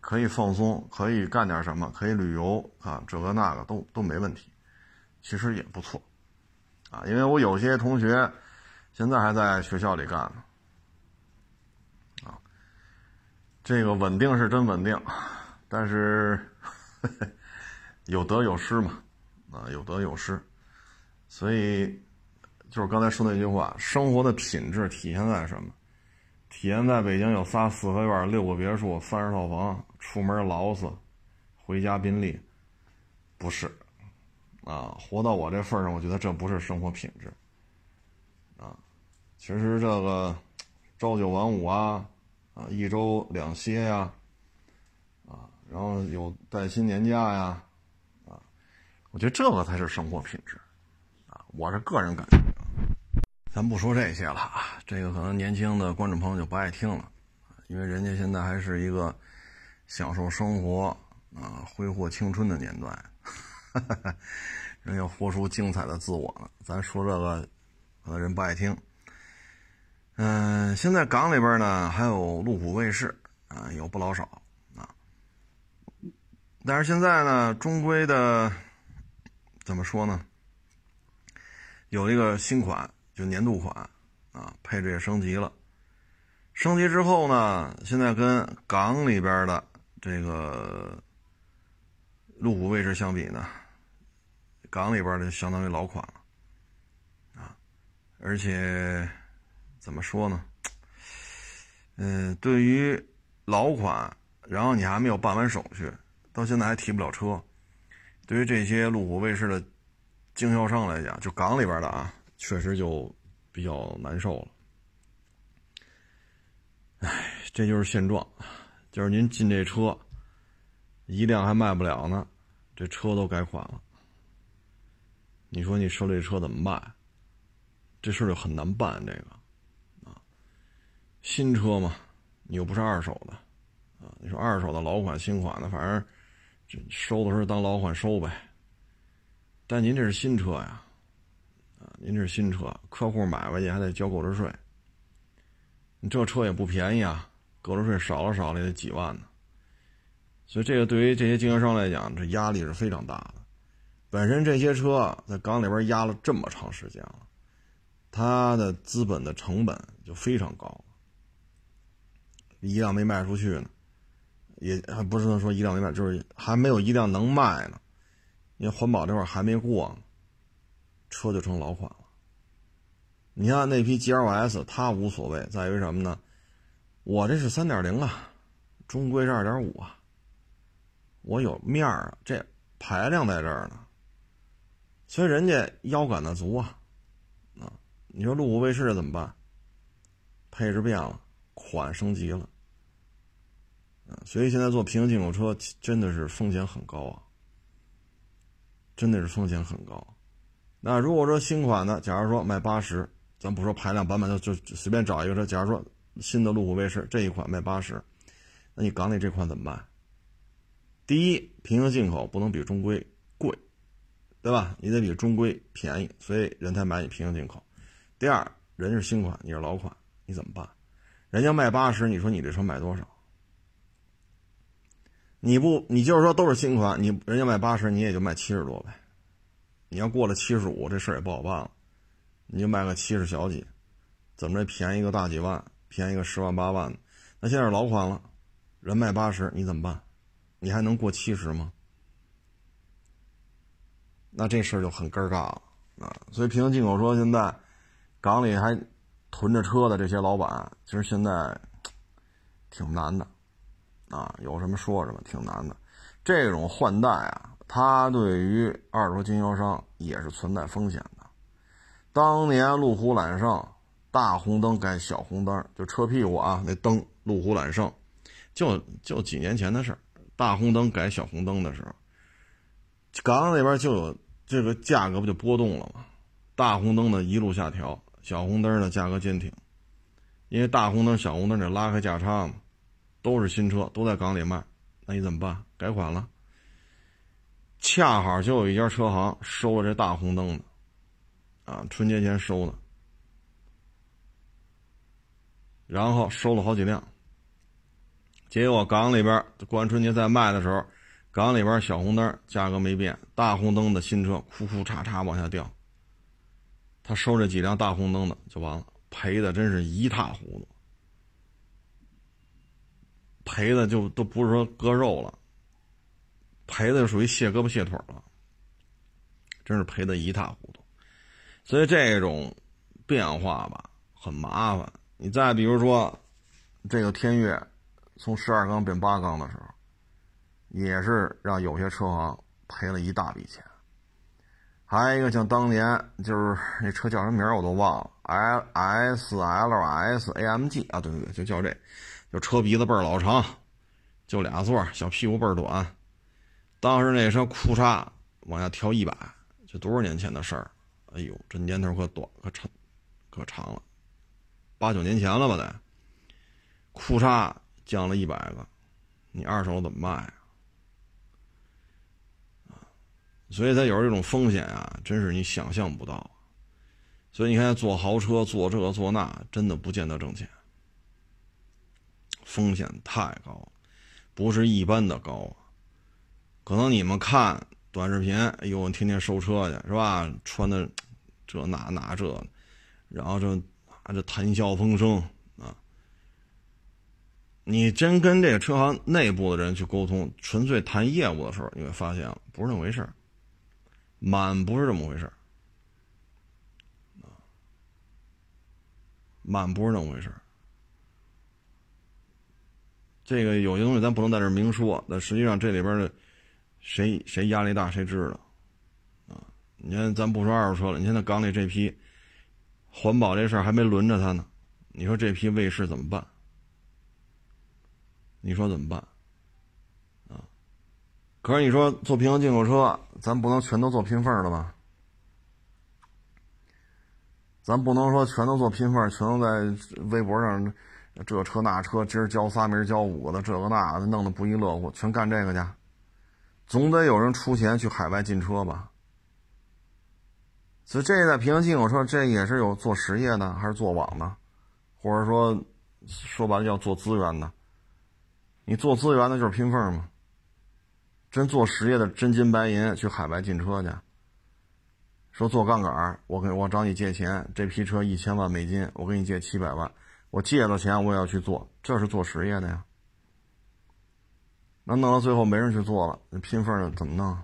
可以放松，可以干点什么，可以旅游啊，这个那个都都没问题，其实也不错，啊，因为我有些同学。现在还在学校里干呢，啊，这个稳定是真稳定，但是 有得有失嘛，啊，有得有失，所以就是刚才说那句话，生活的品质体现在什么？体现在北京有仨四合院、六个别墅、三十套房，出门劳斯，回家宾利，不是，啊，活到我这份上，我觉得这不是生活品质。啊其实这个朝九晚五啊，啊一周两歇呀，然后有带薪年假呀，啊，我觉得这个才是生活品质，啊，我是个人感觉。咱不说这些了啊，这个可能年轻的观众朋友就不爱听了，因为人家现在还是一个享受生活啊、挥霍青春的年代，人要活出精彩的自我了。咱说这个，可能人不爱听。嗯，现在港里边呢还有路虎卫士啊，有不老少。但是现在呢，中规的怎么说呢？有一个新款，就年度款啊，配置也升级了。升级之后呢，现在跟港里边的这个路虎卫士相比呢，港里边的相当于老款了啊，而且。怎么说呢？嗯，对于老款，然后你还没有办完手续，到现在还提不了车。对于这些路虎卫士的经销商来讲，就港里边的啊，确实就比较难受了。哎，这就是现状，就是您进这车，一辆还卖不了呢，这车都改款了。你说你收这车怎么办？这事就很难办，这个啊。新车嘛，你又不是二手的，啊，你说二手的、老款、新款的，反正收的时候当老款收呗。但您这是新车呀，啊，您这是新车，客户买回去还得交购置税，你这车也不便宜啊，购置税少了少了也得几万呢。所以这个对于这些经销商来讲，这压力是非常大的。本身这些车在港里边压了这么长时间了，它的资本的成本就非常高。一辆没卖出去呢，也还不是能说一辆没卖，就是还没有一辆能卖呢。因为环保这块还没过呢，车就成老款了。你看那批 G L S，它无所谓，在于什么呢？我这是三点零啊，中规是二点五啊，我有面儿啊，这排量在这儿呢，所以人家腰杆子足啊。啊，你说路虎卫士怎么办？配置变了。款升级了，所以现在做平行进口车真的是风险很高啊，真的是风险很高。那如果说新款的，假如说卖八十，咱不说排量版本就，就随便找一个车。假如说新的路虎卫士这一款卖八十，那你港里这款怎么办？第一，平行进口不能比中规贵，对吧？你得比中规便宜，所以人才买你平行进口。第二，人是新款，你是老款，你怎么办？人家卖八十，你说你这车卖多少？你不，你就是说都是新款，你人家卖八十，你也就卖七十多呗。你要过了七十五，这事儿也不好办了，你就卖个七十小几，怎么着便宜个大几万，便宜个十万八万的。那现在是老款了，人卖八十，你怎么办？你还能过七十吗？那这事儿就很尴尬了啊！所以平行进口车现在港里还囤着车的这些老板，其实现在 挺难的啊！有什么说什么，挺难的。这种换代啊，它对于二手车经销商也是存在风险的。当年路虎揽胜大红灯改小红灯，就车屁股啊那灯，路虎揽胜就就几年前的事儿，大红灯改小红灯的时候，港那边就有。这个价格不就波动了吗？大红灯的一路下调，小红灯的价格坚挺，因为大红灯、小红灯得拉开价差嘛，都是新车，都在港里卖，那你怎么办？改款了。恰好就有一家车行收了这大红灯的，啊，春节前收的，然后收了好几辆，结果港里边过完春节再卖的时候。港里边小红灯价格没变，大红灯的新车哭哭嚓嚓往下掉。他收这几辆大红灯的就完了，赔的真是一塌糊涂，赔的就都不是说割肉了，赔的属于卸胳膊卸腿了，真是赔的一塌糊涂。所以这种变化吧很麻烦。你再比如说，这个天悦从十二缸变八缸的时候。也是让有些车行赔了一大笔钱，还有一个像当年就是 那车叫什么名我都忘了，L S L S A M G 啊，对对对，就叫这，就车鼻子倍儿老长，就俩座，小屁股倍儿短。当时那车库嚓往下调一百，这多少年前的事儿？哎呦，这年头可短可长，可长了，八九年前了吧得。库嚓降了一百个，你二手怎么卖啊？所以它有这种风险啊，真是你想象不到。所以你看，坐豪车、坐这、坐那，真的不见得挣钱，风险太高，不是一般的高。可能你们看短视频，哎呦，天天收车去是吧？穿的这那那这，然后这啊这谈笑风生啊。你真跟这个车行内部的人去沟通，纯粹谈业务的时候，你会发现不是那么回事儿。满不是这么回事满不是那么回事这个有些东西咱不能在这明说，但实际上这里边的谁谁压力大谁知道啊？你看咱不说二手车了，你看那港里这批环保这事儿还没轮着他呢，你说这批卫士怎么办？你说怎么办？啊可是你说做平行进口车，咱不能全都做拼缝的吧？咱不能说全都做拼缝，全都在微博上这车那车，今儿交仨，明儿交五个的，这个那的，弄得不亦乐乎，全干这个去。总得有人出钱去海外进车吧？所以这在平行进口车，这也是有做实业的，还是做网的，或者说说白了叫做资源的。你做资源的就是拼缝嘛。真做实业的真金白银去海外进车去，说做杠杆我给我找你借钱，这批车一千万美金，我给你借七百万，我借了钱我也要去做，这是做实业的呀。那弄到最后没人去做了，那拼缝怎么弄？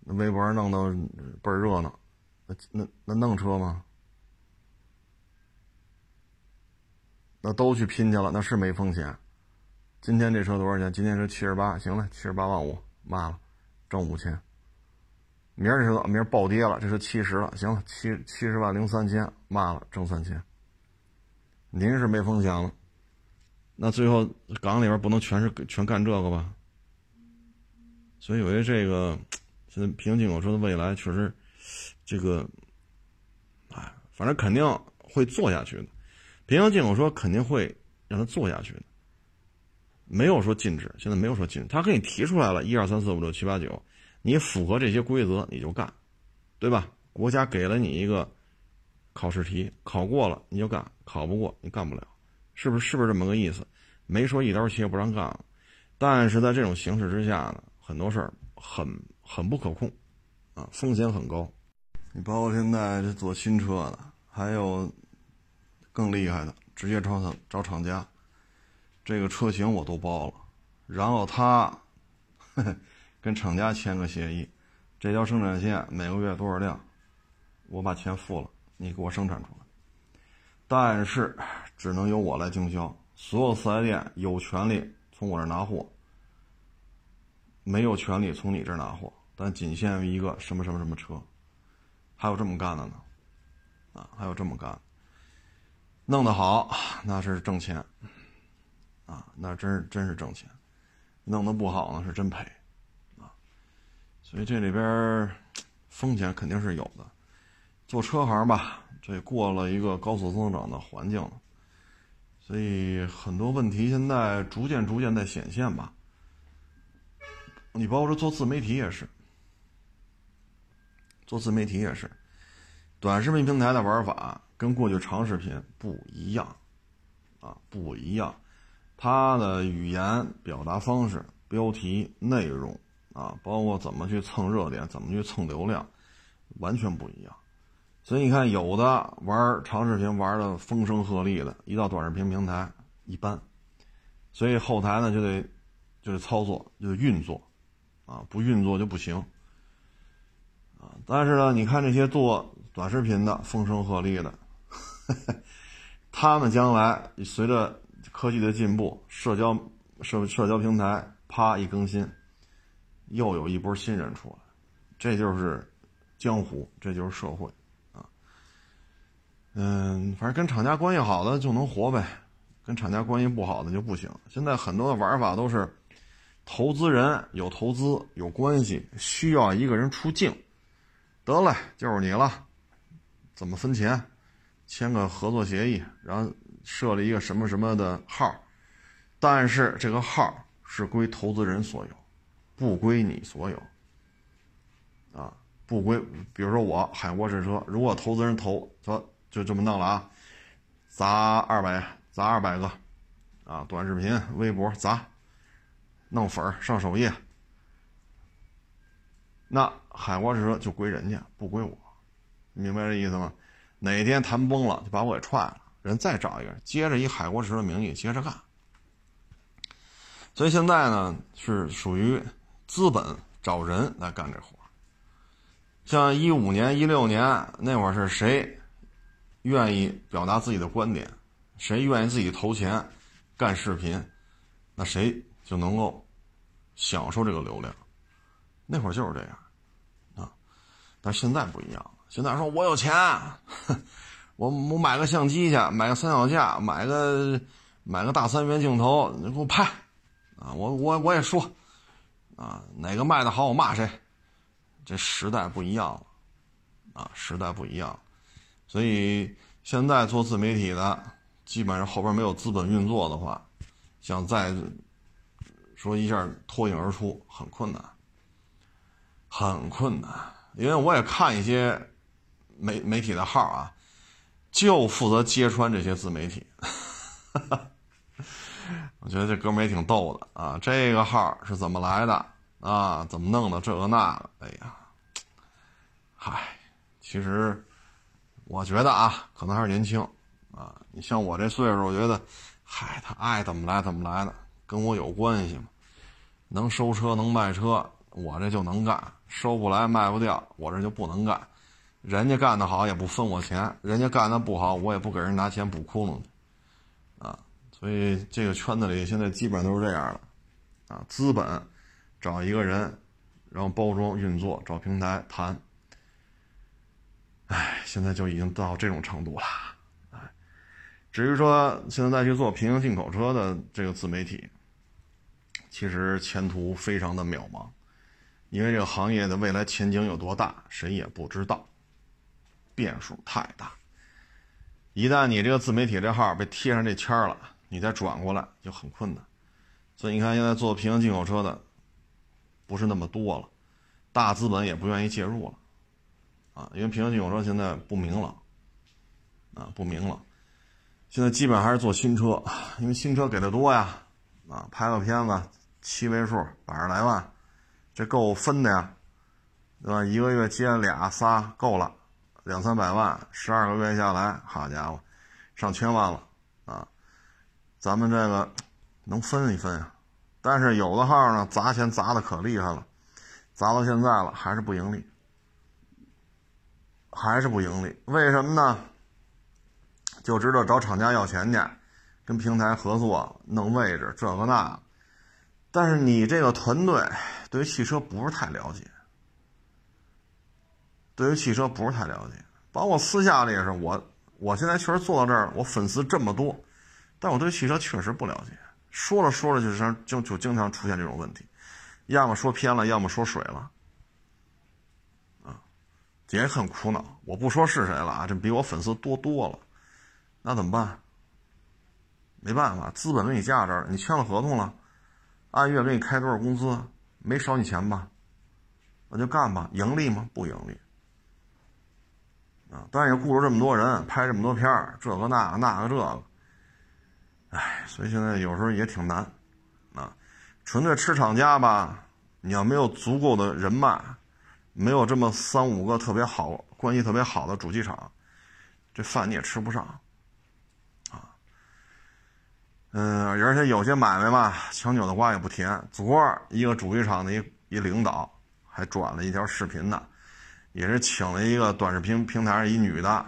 那微博弄得倍儿热闹，那那那弄车吗？那都去拼去了，那是没风险。今天这车多少钱？今天是七十八，行了，七十八万五卖了，挣五千。明儿这车明儿暴跌了，这车七十了，行了，七七十万零三千卖了，挣三千。您是没风险了，那最后港里边不能全是全干这个吧？所以有些这个现在平行进口车的未来确实，这个，哎，反正肯定会做下去的。平行进口车肯定会让它做下去的。没有说禁止，现在没有说禁止，他给你提出来了，一二三四五六七八九，你符合这些规则你就干，对吧？国家给了你一个考试题，考过了你就干，考不过你干不了，是不是？是不是这么个意思？没说一刀切不让干，但是在这种形势之下呢，很多事儿很很不可控，啊，风险很高。你包括现在这做新车的，还有更厉害的，直接找他找厂家，这个车型我都包了，然后他 跟厂家签个协议，这条生产线每个月多少辆。我把钱付了，你给我生产出来，但是只能由我来经销。所有四 S 店有权利从我这拿货，没有权利从你这拿货，但仅限于一个什么什么什么车。还有这么干的呢，啊，还有这么干，弄得好那是挣钱，啊，那真是真是挣钱；弄得不好呢是真赔，啊，所以这里边风险肯定是有的。做车行吧，这过了一个高速增长的环境了，所以很多问题现在逐渐逐渐在显现吧。你包括说做自媒体也是，做自媒体也是，短视频平台的玩法跟过去长视频不一样，啊，不一样，它的语言表达方式、标题、内容啊，包括怎么去蹭热点、怎么去蹭流量，完全不一样。所以你看，有的玩长视频玩的风声鹤唳的，一到短视频平台一般，所以后台呢就得就得操作，就得运作，啊，不运作就不行，啊，但是呢，你看这些做短视频的风声鹤唳的，他们将来随着科技的进步，社交社社交平台啪一更新，又有一波新人出来，这就是江湖，这就是社会。嗯，反正跟厂家关系好的就能活呗，跟厂家关系不好的就不行。现在很多的玩法都是，投资人有投资有关系，需要一个人出镜，得嘞，就是你了，怎么分钱？签个合作协议，然后设立一个什么什么的号，但是这个号是归投资人所有，不归你所有。啊，不归，比如说我海沃士车，如果投资人投说。就这么弄了啊，砸二百，砸二百个，啊，短视频、微博砸，弄粉儿上首页，那海沃士车就归人家，不归我，明白这意思吗？哪天谈崩了，就把我给踹了，人再找一个，接着以海沃士的名义接着干。所以现在呢，是属于资本找人来干这活像一五年、一六年那会儿是谁？愿意表达自己的观点，谁愿意自己投钱干视频，那谁就能够享受这个流量。那会儿就是这样啊，但现在不一样了。现在说我有钱，我我买个相机去，买个三脚架，买个买个大三元镜头，你给我拍啊！我我我也说啊，哪个卖的好我骂谁。这时代不一样了啊，时代不一样了。所以现在做自媒体的，基本上后边没有资本运作的话，想再说一下脱颖而出很困难，很困难。因为我也看一些媒媒体的号啊，就负责揭穿这些自媒体。我觉得这哥们也挺逗的啊，这个号是怎么来的啊？怎么弄的这个那个？哎呀，嗨，其实。我觉得啊，可能还是年轻，啊，你像我这岁数，我觉得，嗨，他爱怎么来怎么来的，跟我有关系吗？能收车能卖车，我这就能干；收不来卖不掉，我这就不能干。人家干得好也不分我钱，人家干的不好，我也不给人拿钱补窟窿去，啊，所以这个圈子里现在基本都是这样的，啊，资本找一个人，然后包装运作，找平台谈。哎，现在就已经到这种程度了，哎，至于说现在再去做平行进口车的这个自媒体，其实前途非常的渺茫，因为这个行业的未来前景有多大，谁也不知道，变数太大。一旦你这个自媒体这号被贴上这签了，你再转过来就很困难。所以你看，现在做平行进口车的不是那么多了，大资本也不愿意介入了。啊，因为平行进口车现在不明朗，啊，不明了。现在基本还是做新车，因为新车给的多呀，啊，拍个片子七位数百十来万，这够分的呀，对吧？一个月接俩仨够了，两三百万，十二个月下来，好家伙，上千万了啊！咱们这个能分一分呀，但是有的号呢砸钱砸的可厉害了，砸到现在了还是不盈利，还是不盈利，为什么呢？就知道找厂家要钱去，跟平台合作弄位置这个那，但是你这个团队对于汽车不是太了解，对于汽车不是太了解，包括私下里也是我，我现在确实做到这儿，我粉丝这么多，但我对汽车确实不了解，说着说着就是就就经常出现这种问题，要么说偏了，要么说水了，也很苦恼。我不说是谁了啊，这比我粉丝多多了。那怎么办？没办法，资本给你架这儿，你签了合同了，按月给你开多少工资，没少你钱吧？那就干吧，盈利吗？不盈利。啊，但也雇了这么多人，拍这么多片儿，这个那个那个这个，哎，所以现在有时候也挺难。啊，纯粹吃厂家吧，你要没有足够的人脉，没有这么三五个特别好关系特别好的主机厂，这饭你也吃不上。啊嗯，而且有些买卖嘛，强扭的瓜也不甜。昨儿一个主机厂的一一领导还转了一条视频呢，也是请了一个短视频平台上一女的，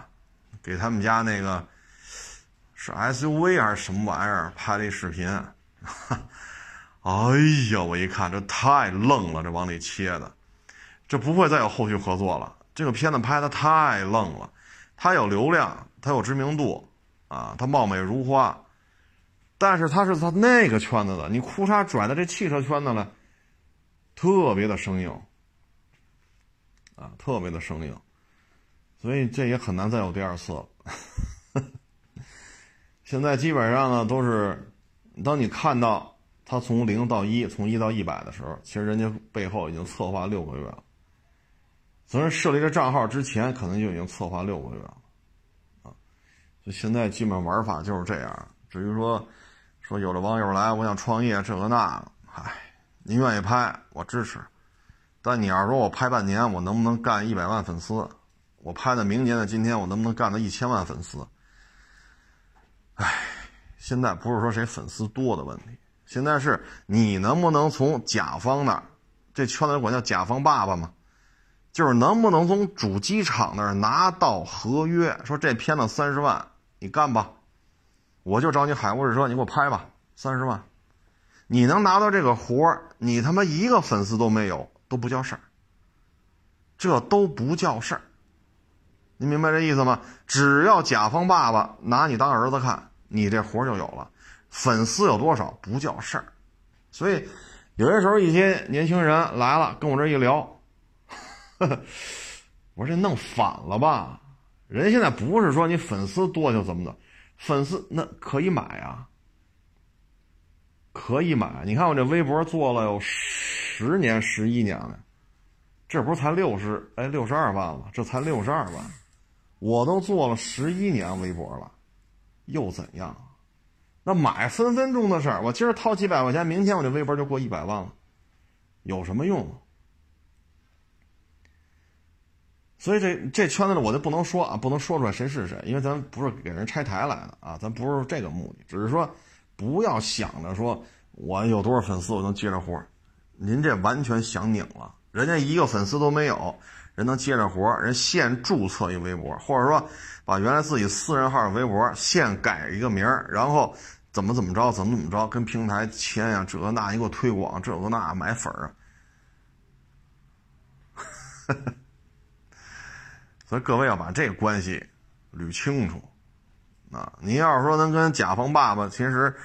给他们家那个是 SUV 还是什么玩意儿拍了一视频。哎呀，我一看这太愣了，这往里切的，这不会再有后续合作了。这个片子拍的太愣了，它有流量，它有知名度，啊，它貌美如花。但是他是他那个圈子的，你哭嚓拽到这汽车圈子了，特别的生硬，啊，特别的生硬，所以这也很难再有第二次了。现在基本上呢都是，当你看到他从零到一，从一到一百的时候，其实人家背后已经策划六个月了。从设立这账号之前，可能就已经策划六个月了，啊，就现在基本玩法就是这样。至于说。说有的网友来，我想创业，这个那，哎，您愿意拍，我支持。但你要说我拍半年，我能不能干一百万粉丝？我拍的明年的今天，我能不能干到一千万粉丝？唉，现在不是说谁粉丝多的问题，现在是你能不能从甲方那，这圈子管叫甲方爸爸嘛，就是能不能从主机厂那儿拿到合约，说这片子三十万，你干吧。我就找你海沃士车，你给我拍吧，三十万，你能拿到这个活儿，你他妈一个粉丝都没有，都不叫事儿，这都不叫事儿，你明白这意思吗？只要甲方爸爸拿你当儿子看，你这活儿就有了，粉丝有多少不叫事儿，所以有些时候一些年轻人来了跟我这一聊，我说这弄反了吧？人现在不是说你粉丝多就怎么的。粉丝那可以买啊，可以买。你看我这微博做了有十年、十一年了，这不是才六十哎六十二万吗？这才六十二万，我都做了十一年微博了，又怎样？那买分分钟的事儿。我今儿掏几百块钱，明天我这微博就过一百万了，有什么用？所以这这圈子呢，我就不能说啊，不能说出来谁是谁，因为咱不是给人拆台来的啊，咱不是这个目的，只是说不要想着说我有多少粉丝我能接着活您这完全想拧了，人家一个粉丝都没有，人能接着活人现注册一微博，或者说把原来自己私人号的微博现改一个名儿，然后怎么怎么着，怎么怎么着，跟平台签呀，这那你给我推广，这个那买粉儿啊。所以各位要把这个关系捋清楚，啊，你要是说能跟甲方爸爸其实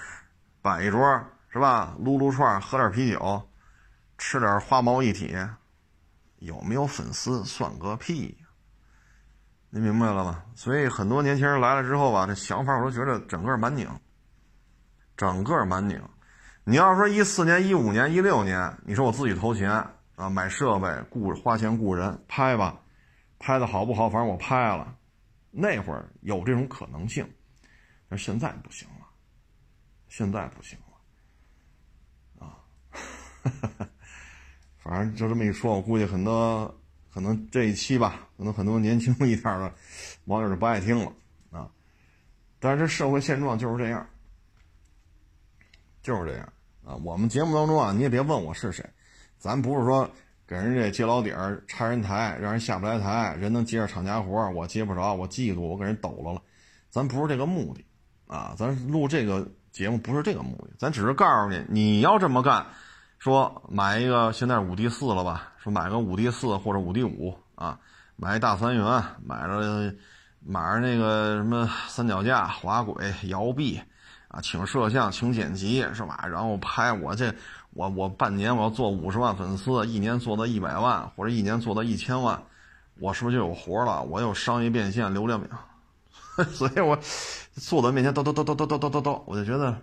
摆一桌是吧，撸撸串，喝点啤酒，吃点花毛一体，有没有粉丝算个屁，你明白了吧？所以很多年轻人来了之后吧，这想法我都觉得整个蛮拧，整个蛮拧。你要说一四年、一五年、一六年，你说我自己投钱啊，买设备，雇花钱雇人拍吧。拍的好不好？反正我拍了，那会儿有这种可能性，但现在不行了，现在不行了，啊，反正就这么一说，我估计很多可能这一期吧，可能很多年轻一点的网友就不爱听了啊。但是这社会现状就是这样，就是这样啊。我们节目当中啊，你也别问我是谁，咱不是说。给人家揭老底儿，拆人台，让人下不来台，人能接着厂家活我接不着，我嫉妒，我给人抖了了，咱不是这个目的，啊，咱录这个节目不是这个目的，咱只是告诉你，你要这么干，说买一个现在五 D 四了吧，说买个五 D 四或者五 D 五啊，买一大三元，买着买着那个什么三脚架、滑轨、摇臂，啊，请摄像，请剪辑，是吧？然后拍我这。我我半年我要做五十万粉丝，一年做到一百万，或者一年做到一千万，我是不是就有活了？我有商业变现，流量，所以我坐在面前叨叨叨叨叨叨叨叨叨，我就觉得，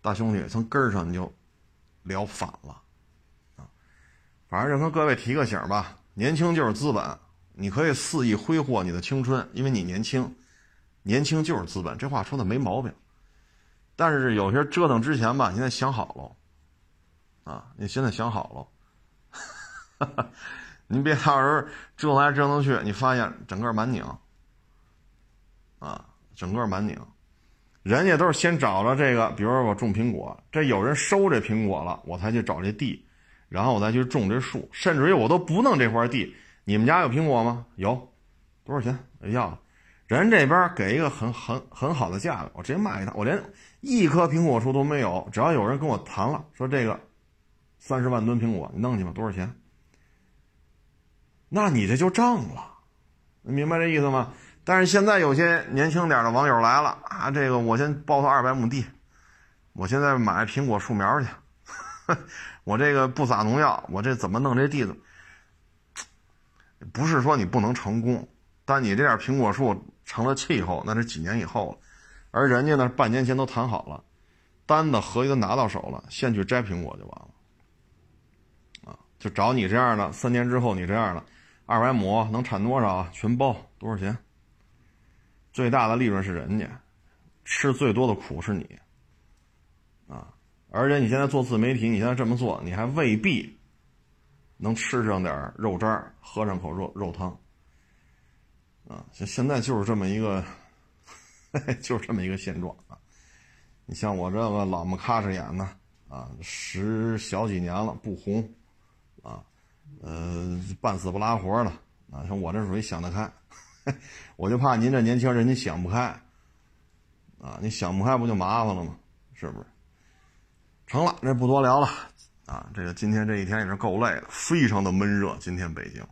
大兄弟从根儿上你就聊反了啊！反正跟各位提个醒吧，年轻就是资本，你可以肆意挥霍你的青春，因为你年轻，年轻就是资本，这话说的没毛病。但是有些折腾之前吧，你得想好了。啊，你现在想好了，你别到时候折腾来折腾去，你发现整个满拧，啊，整个满拧，人家都是先找着这个，比如说我种苹果，这有人收这苹果了，我才去找这地，然后我再去种这树，甚至于我都不弄这块地，你们家有苹果吗？有，多少钱？要，人这边给一个很很很好的价格，我直接卖给他，我连一棵苹果树都没有，只要有人跟我谈了，说这个。三十万吨苹果，你弄去吧，多少钱？那你这就挣了，明白这意思吗？但是现在有些年轻点的网友来了啊，这个我先包他二百亩地，我现在买苹果树苗去，我这个不撒农药，我这怎么弄这地子？不是说你不能成功，但你这点苹果树成了气候，那是几年以后了，而人家呢，半年前都谈好了，单子合约都拿到手了，现去摘苹果就完了。就找你这样的，三年之后你这样的，二百亩能产多少？全包多少钱？最大的利润是人家，吃最多的苦是你，啊！而且你现在做自媒体，你现在这么做，你还未必能吃上点肉渣喝上口肉肉汤，啊！现现在就是这么一个，就是这么一个现状啊！你像我这个老么咔哧眼的啊，十小几年了不红。呃，半死不拉活的啊！像我这属于想得开，我就怕您这年轻人你想不开啊！你想不开不就麻烦了吗？是不是？成了，这不多聊了啊！这个今天这一天也是够累的，非常的闷热。今天北京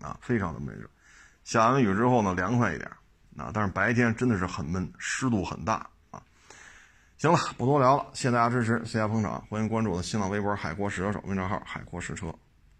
啊，非常的闷热。下完雨之后呢，凉快一点啊，但是白天真的是很闷，湿度很大啊。行了，不多聊了，谢谢大家支持，谢谢捧场，欢迎关注我的新浪微博“海阔试车手”微信号“海阔试车”。